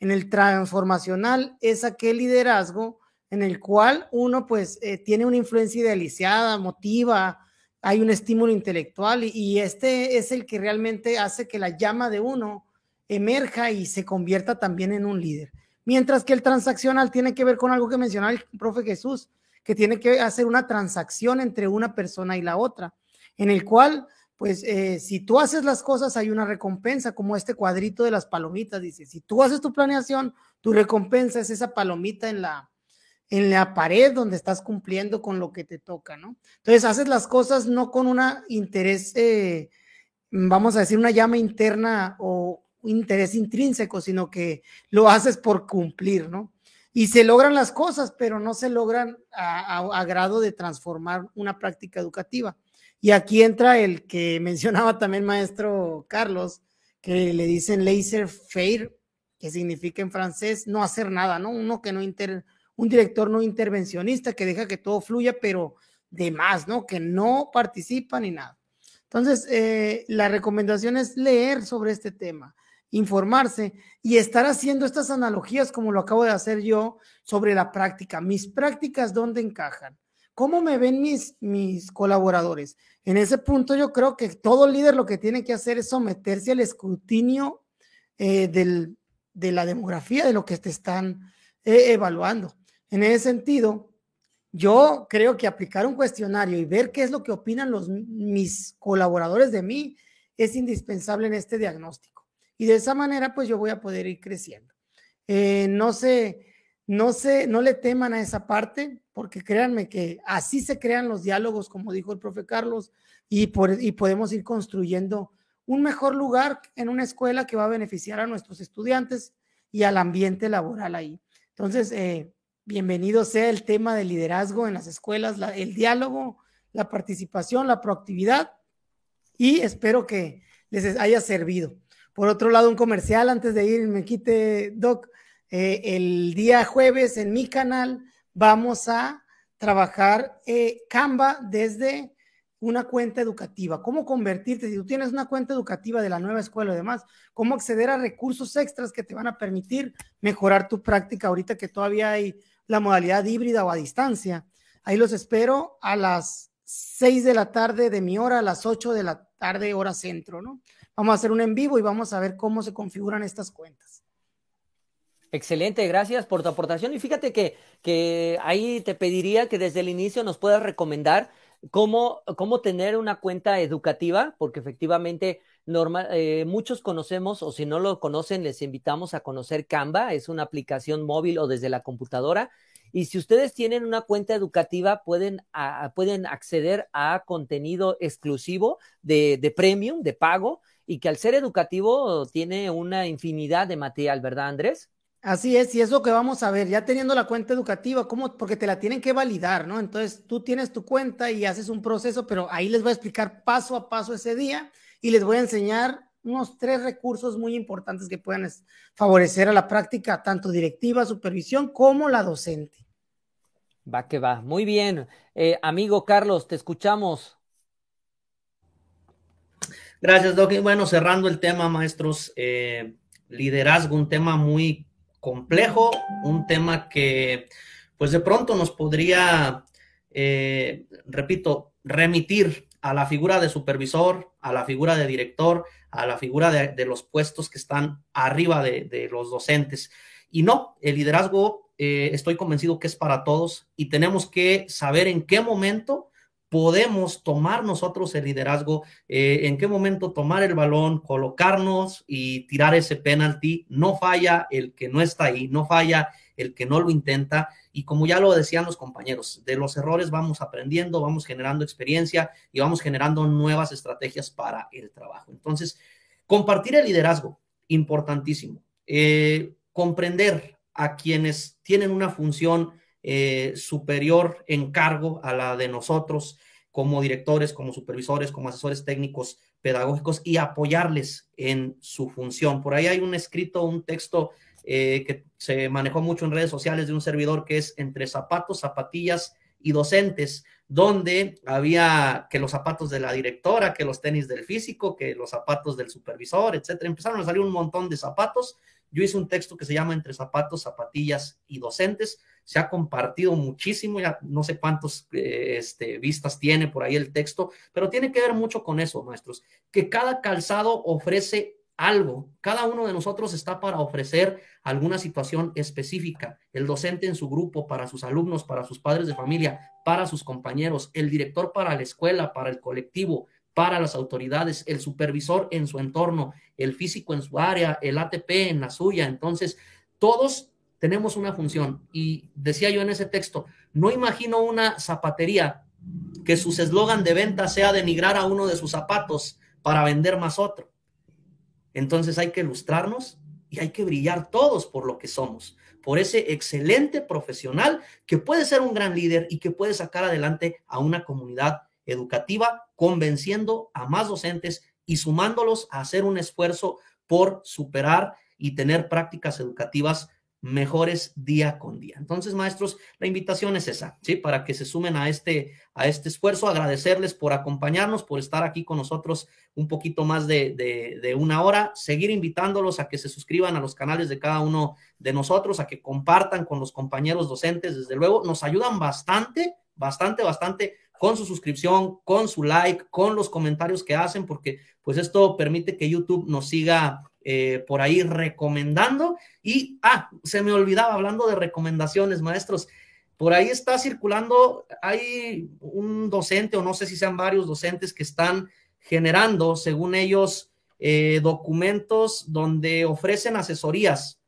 En el transformacional es aquel liderazgo en el cual uno pues eh, tiene una influencia idealizada, motiva, hay un estímulo intelectual y, este es el que realmente hace que la llama de uno emerja y se convierta también en un líder. Mientras que el transaccional tiene que ver con algo que mencionaba el profe Jesús, que tiene que hacer una transacción entre una persona y la otra, en el cual pues eh, si tú haces las cosas hay una recompensa, como este cuadrito de las palomitas, dice, si tú haces tu planeación, tu recompensa es esa palomita en la, en la pared donde estás cumpliendo con lo que te toca, ¿no? Entonces haces las cosas no con un interés, eh, vamos a decir, una llama interna o interés intrínseco, sino que lo haces por cumplir, ¿no? Y se logran las cosas, pero no se logran a grado de transformar una práctica educativa. Y aquí entra el que mencionaba también maestro Carlos, que le dicen laser faire, que significa en francés no hacer nada, ¿no? Uno que no inter, un director no intervencionista que deja que todo fluya, pero de más, ¿no? Que no participa ni nada. Entonces, eh, la recomendación es leer sobre este tema, informarse y estar haciendo estas analogías como lo acabo de hacer yo sobre la práctica. Mis prácticas, ¿dónde encajan? ¿Cómo me ven mis, mis colaboradores? En ese punto yo creo que todo líder lo que tiene que hacer es someterse al escrutinio eh, de la demografía de lo que te están eh, evaluando. En ese sentido, yo creo que aplicar un cuestionario y ver qué es lo que opinan los, mis colaboradores de mí es indispensable en este diagnóstico. Y de esa manera, pues yo voy a poder ir creciendo. Eh, no sé, no sé, no le teman a esa parte porque créanme que así se crean los diálogos, como dijo el profe Carlos, y, podemos ir construyendo un mejor lugar en una escuela que va a beneficiar a nuestros estudiantes y al ambiente laboral ahí. Entonces, eh, bienvenido sea el tema del liderazgo en las escuelas, el diálogo, la participación, la proactividad, y espero que les haya servido. Por otro lado, un comercial antes de ir, me quite, Doc, eh, el día jueves en mi canal vamos a trabajar eh, Canva desde una cuenta educativa, cómo convertirte, si tú tienes una cuenta educativa de la nueva escuela y demás, cómo acceder a recursos extras que te van a permitir mejorar tu práctica ahorita que todavía hay la modalidad híbrida o a distancia. Ahí los espero a las 6 de la tarde de mi hora, a las 8 de la tarde hora centro, ¿no? Vamos a hacer un en vivo y vamos a ver cómo se configuran estas cuentas. Excelente, gracias por tu aportación. Y fíjate que, que ahí te pediría que desde el inicio nos puedas recomendar cómo, cómo tener una cuenta educativa, porque efectivamente normal, eh, muchos conocemos, o si no lo conocen, les invitamos a conocer Canva, es una aplicación móvil o desde la computadora. Y si ustedes tienen una cuenta educativa, pueden, pueden acceder a contenido exclusivo de, de premium, de pago, y que al ser educativo tiene una infinidad de material, ¿verdad, Andrés? Así es, y es lo que vamos a ver, ya teniendo la cuenta educativa, ¿cómo? Porque te la tienen que validar, ¿no? Entonces tú tienes tu cuenta y haces un proceso, pero ahí les voy a explicar paso a paso ese día y les voy a enseñar unos tres recursos muy importantes que pueden favorecer a la práctica, tanto directiva, supervisión, como la docente. Va que va, muy bien. Eh, amigo Carlos, te escuchamos. Gracias, Doc. Bueno, cerrando el tema, maestros, eh, liderazgo, un tema muy complejo, un tema que pues de pronto nos podría, eh, repito, remitir a la figura de supervisor, a la figura de director, a la figura de, los puestos que están arriba de, los docentes. Y no, el liderazgo eh, estoy convencido que es para todos y tenemos que saber en qué momento podemos tomar nosotros el liderazgo, eh, en qué momento tomar el balón, colocarnos y tirar ese penalti. No falla el que no está ahí, no falla el que no lo intenta. Y como ya lo decían los compañeros, de los errores vamos aprendiendo, vamos generando experiencia y vamos generando nuevas estrategias para el trabajo. Entonces, compartir el liderazgo, importantísimo. Eh, comprender a quienes tienen una función eh, superior en cargo a la de nosotros como directores, como supervisores, como asesores técnicos pedagógicos y apoyarles en su función. Por ahí hay un escrito, un texto eh, que se manejó mucho en redes sociales de un servidor que es entre zapatos, zapatillas y docentes, donde había que los zapatos de la directora, que los tenis del físico, que los zapatos del supervisor, etcétera. Empezaron a salir un montón de zapatos. Yo hice un texto que se llama Entre zapatos, zapatillas y docentes, se ha compartido muchísimo, ya no sé cuántos eh, este, vistas tiene por ahí el texto, pero tiene que ver mucho con eso, maestros, que cada calzado ofrece algo, cada uno de nosotros está para ofrecer alguna situación específica, el docente en su grupo, para sus alumnos, para sus padres de familia, para sus compañeros, el director para la escuela, para el colectivo, para las autoridades, el supervisor en su entorno, el físico en su área, el ATP en la suya. Entonces, todos tenemos una función. Y decía yo en ese texto, no imagino una zapatería que su eslogan de venta sea denigrar a uno de sus zapatos para vender más otro. Entonces hay que ilustrarnos y hay que brillar todos por lo que somos, por ese excelente profesional que puede ser un gran líder y que puede sacar adelante a una comunidad educativa, convenciendo a más docentes y sumándolos a hacer un esfuerzo por superar y tener prácticas educativas mejores día con día. Entonces, maestros, la invitación es esa, ¿sí? Para que se sumen a este, a este esfuerzo, agradecerles por acompañarnos, por estar aquí con nosotros un poquito más de, de, una hora, seguir invitándolos a que se suscriban a los canales de cada uno de nosotros, a que compartan con los compañeros docentes, desde luego, nos ayudan bastante, bastante, bastante con su suscripción, con su like, con los comentarios que hacen, porque pues esto permite que YouTube nos siga eh, por ahí recomendando. Y, ah, se me olvidaba, hablando de recomendaciones, maestros, por ahí está circulando, hay un docente, o no sé si sean varios docentes que están generando, según ellos, eh, documentos donde ofrecen asesorías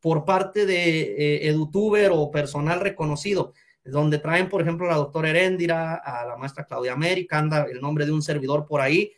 por parte de eh, edutuber o personal reconocido, donde traen, por ejemplo, a la doctora Heréndira, a la maestra Claudia América, anda el nombre de un servidor por ahí,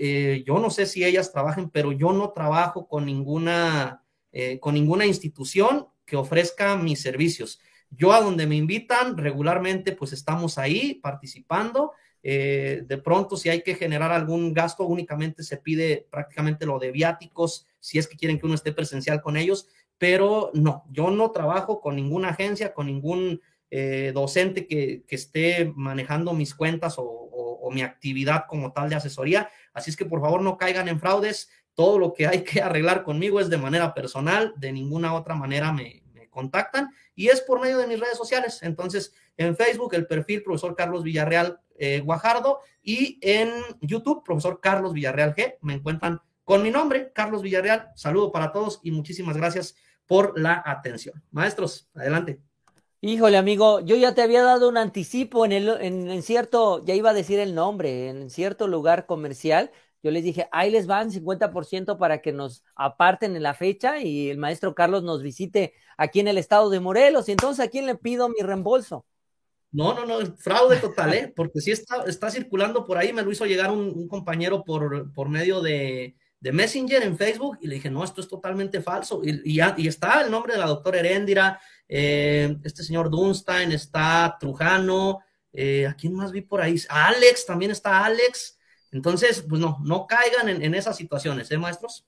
eh, yo no sé si ellas trabajen, pero yo no trabajo con ninguna, eh, con ninguna institución que ofrezca mis servicios. Yo a donde me invitan regularmente, pues estamos ahí participando. Eh, de pronto, si hay que generar algún gasto, únicamente se pide prácticamente lo de viáticos, si es que quieren que uno esté presencial con ellos, pero no, yo no trabajo con ninguna agencia, con ningún docente que, que, esté manejando mis cuentas o, o, mi actividad como tal de asesoría. Así es que por favor no caigan en fraudes. Todo lo que hay que arreglar conmigo es de manera personal, de ninguna otra manera me, contactan y es por medio de mis redes sociales. Entonces, en Facebook, el perfil profesor Carlos Villarreal eh, Guajardo y en YouTube, profesor Carlos Villarreal G. Me encuentran con mi nombre, Carlos Villarreal. Saludo para todos y muchísimas gracias por la atención. Maestros, adelante. Híjole, amigo, yo ya te había dado un anticipo en, el, en, cierto, ya iba a decir el nombre, en cierto lugar comercial. Yo les dije, ahí les van 50% para que nos aparten en la fecha y el maestro Carlos nos visite aquí en el estado de Morelos. Y entonces, ¿a quién le pido mi reembolso? No, no, no, fraude total, ¿eh? Porque sí está, está circulando por ahí, me lo hizo llegar un, compañero por, por medio de, de Messenger en Facebook y le dije, no, esto es totalmente falso. Y, y está el nombre de la doctora Heréndira, eh, este señor Dunstein, está Trujano, eh, ¿a quién más vi por ahí? Alex, también está Alex. Entonces, pues no, no caigan en, esas situaciones, ¿eh, maestros?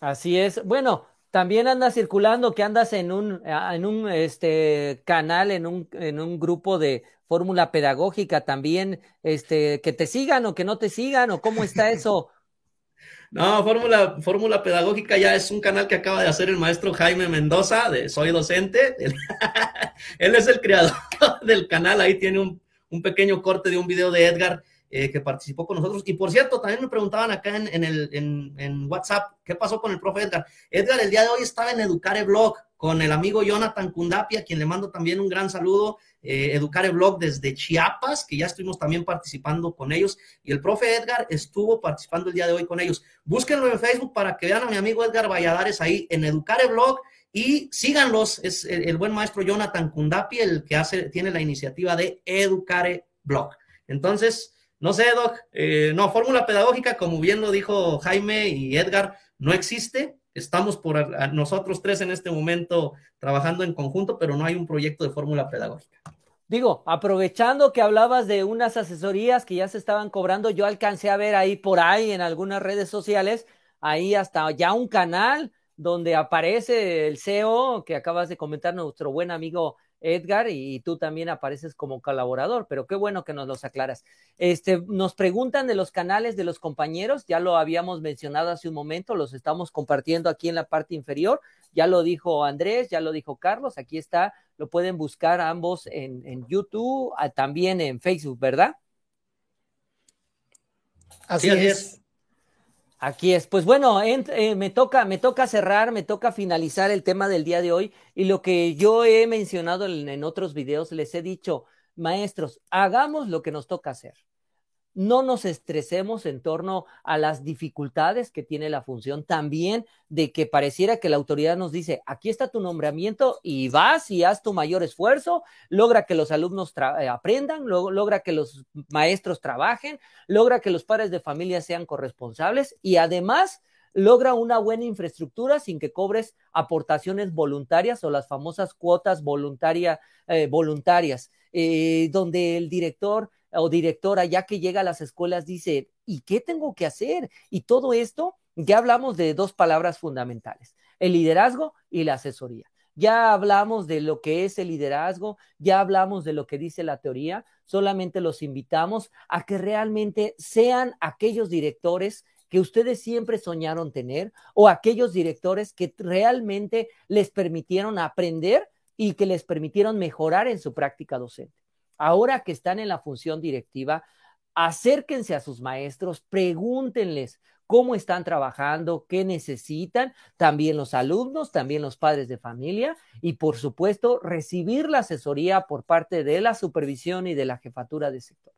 Así es. Bueno, también anda circulando que andas en un, en un este, canal, en un, en un grupo de fórmula pedagógica también, este, que te sigan o que no te sigan, o cómo está eso. No, Fórmula, Fórmula Pedagógica ya es un canal que acaba de hacer el maestro Jaime Mendoza de Soy Docente. Él, es el creador del canal, ahí tiene un, un pequeño corte de un video de Edgar eh, que participó con nosotros. Y por cierto, también me preguntaban acá en, el, en, WhatsApp, ¿qué pasó con el profe Edgar? Edgar el día de hoy estaba en Educare Blog con el amigo Jonathan Cundapia, quien le mando también un gran saludo. Eh, Educare Blog desde Chiapas, que ya estuvimos también participando con ellos. Y el profe Edgar estuvo participando el día de hoy con ellos. Búsquenlo en Facebook para que vean a mi amigo Edgar Valladares ahí en Educare Blog y síganlos. Es el, el buen maestro Jonathan Cundapia el que hace, tiene la iniciativa de Educare Blog. Entonces, no sé, Doc, eh, no, fórmula pedagógica, como bien lo dijo Jaime y Edgar, no existe. Estamos por nosotros tres en este momento trabajando en conjunto, pero no hay un proyecto de fórmula pedagógica. Digo, aprovechando que hablabas de unas asesorías que ya se estaban cobrando, yo alcancé a ver ahí por ahí en algunas redes sociales, ahí hasta ya un canal donde aparece el CEO que acabas de comentar, nuestro buen amigo Edgar, y tú también apareces como colaborador, pero qué bueno que nos los aclaras. Este, nos preguntan de los canales de los compañeros, ya lo habíamos mencionado hace un momento, los estamos compartiendo aquí en la parte inferior, ya lo dijo Andrés, ya lo dijo Carlos, aquí está, lo pueden buscar ambos en, YouTube, ah, también en Facebook, ¿verdad? Así, es. Aquí es. Pues bueno, eh, me, toca, me toca cerrar, me toca finalizar el tema del día de hoy y lo que yo he mencionado en otros videos, les he dicho, maestros, hagamos lo que nos toca hacer no nos estresemos en torno a las dificultades que tiene la función, también de que pareciera que la autoridad nos dice, aquí está tu nombramiento y vas y haz tu mayor esfuerzo, logra que los alumnos eh, aprendan, logra que los maestros trabajen, logra que los padres de familia sean corresponsables y además logra una buena infraestructura sin que cobres aportaciones voluntarias o las famosas cuotas voluntaria, eh, voluntarias, eh, donde el director o directora, ya que llega a las escuelas, dice, ¿y qué tengo que hacer? Y todo esto, ya hablamos de dos palabras fundamentales, el liderazgo y la asesoría. Ya hablamos de lo que es el liderazgo, ya hablamos de lo que dice la teoría, solamente los invitamos a que realmente sean aquellos directores que ustedes siempre soñaron tener o aquellos directores que realmente les permitieron aprender y que les permitieron mejorar en su práctica docente ahora que están en la función directiva, acérquense a sus maestros, pregúntenles cómo están trabajando, qué necesitan, también los alumnos, también los padres de familia y por supuesto recibir la asesoría por parte de la supervisión y de la jefatura de sector.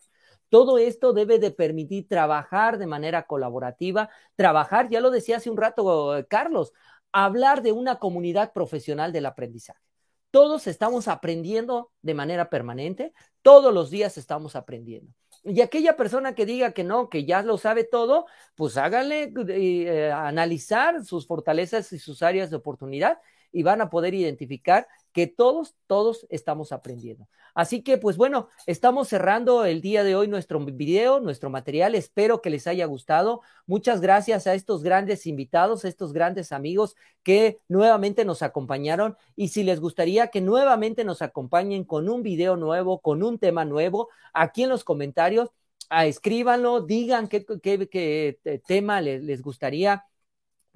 Todo esto debe de permitir trabajar de manera colaborativa, trabajar, ya lo decía hace un rato Carlos, hablar de una comunidad profesional del aprendizaje. Todos estamos aprendiendo de manera permanente, todos los días estamos aprendiendo. Y aquella persona que diga que no, que ya lo sabe todo, pues háganle eh, analizar sus fortalezas y sus áreas de oportunidad y van a poder identificar que todos, todos estamos aprendiendo. Así que, pues bueno, estamos cerrando el día de hoy nuestro video, nuestro material. Espero que les haya gustado. Muchas gracias a estos grandes invitados, a estos grandes amigos que nuevamente nos acompañaron. Y si les gustaría que nuevamente nos acompañen con un video nuevo, con un tema nuevo, aquí en los comentarios, ah, escríbanlo, digan qué, qué, tema les, les gustaría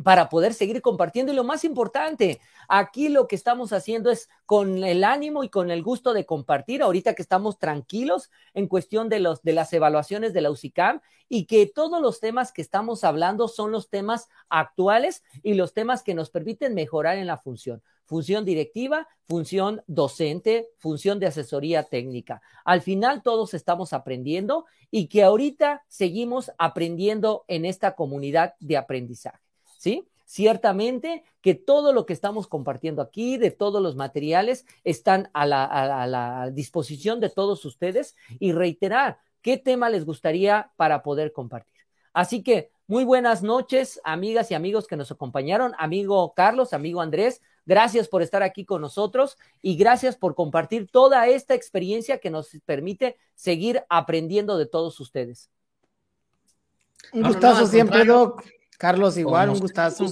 para poder seguir compartiendo. Y lo más importante, aquí lo que estamos haciendo es con el ánimo y con el gusto de compartir, ahorita que estamos tranquilos en cuestión de, los, de las evaluaciones de la UCICAM y que todos los temas que estamos hablando son los temas actuales y los temas que nos permiten mejorar en la función. Función directiva, función docente, función de asesoría técnica. Al final todos estamos aprendiendo y que ahorita seguimos aprendiendo en esta comunidad de aprendizaje. ¿Sí? Ciertamente que todo lo que estamos compartiendo aquí, de todos los materiales, están a la, disposición de todos ustedes y reiterar qué tema les gustaría para poder compartir. Así que muy buenas noches, amigas y amigos que nos acompañaron, amigo Carlos, amigo Andrés, gracias por estar aquí con nosotros y gracias por compartir toda esta experiencia que nos permite seguir aprendiendo de todos ustedes. Un gustazo siempre, Doc. Carlos, igual, un gustazo.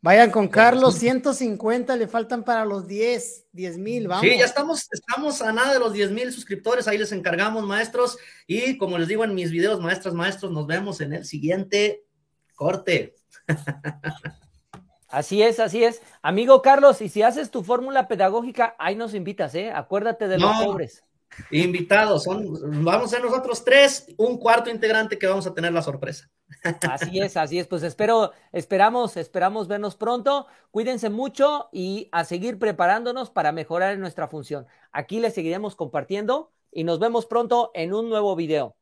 Vayan con Carlos, 150 le faltan para los 10, 10 mil, vamos. Sí, ya estamos, estamos a nada de los 10 mil suscriptores, ahí les encargamos, maestros, y como les digo en mis videos, maestras, maestros, nos vemos en el siguiente corte. Así es, así es. Amigo Carlos, y si haces tu fórmula pedagógica, ahí nos invitas, ¿eh? Acuérdate de los pobres. Invitados, son, vamos a ser nosotros tres, un cuarto integrante que vamos a tener la sorpresa. Así es, así es. Pues espero, esperamos, esperamos vernos pronto. Cuídense mucho y a seguir preparándonos para mejorar en nuestra función. Aquí les seguiremos compartiendo y nos vemos pronto en un nuevo video.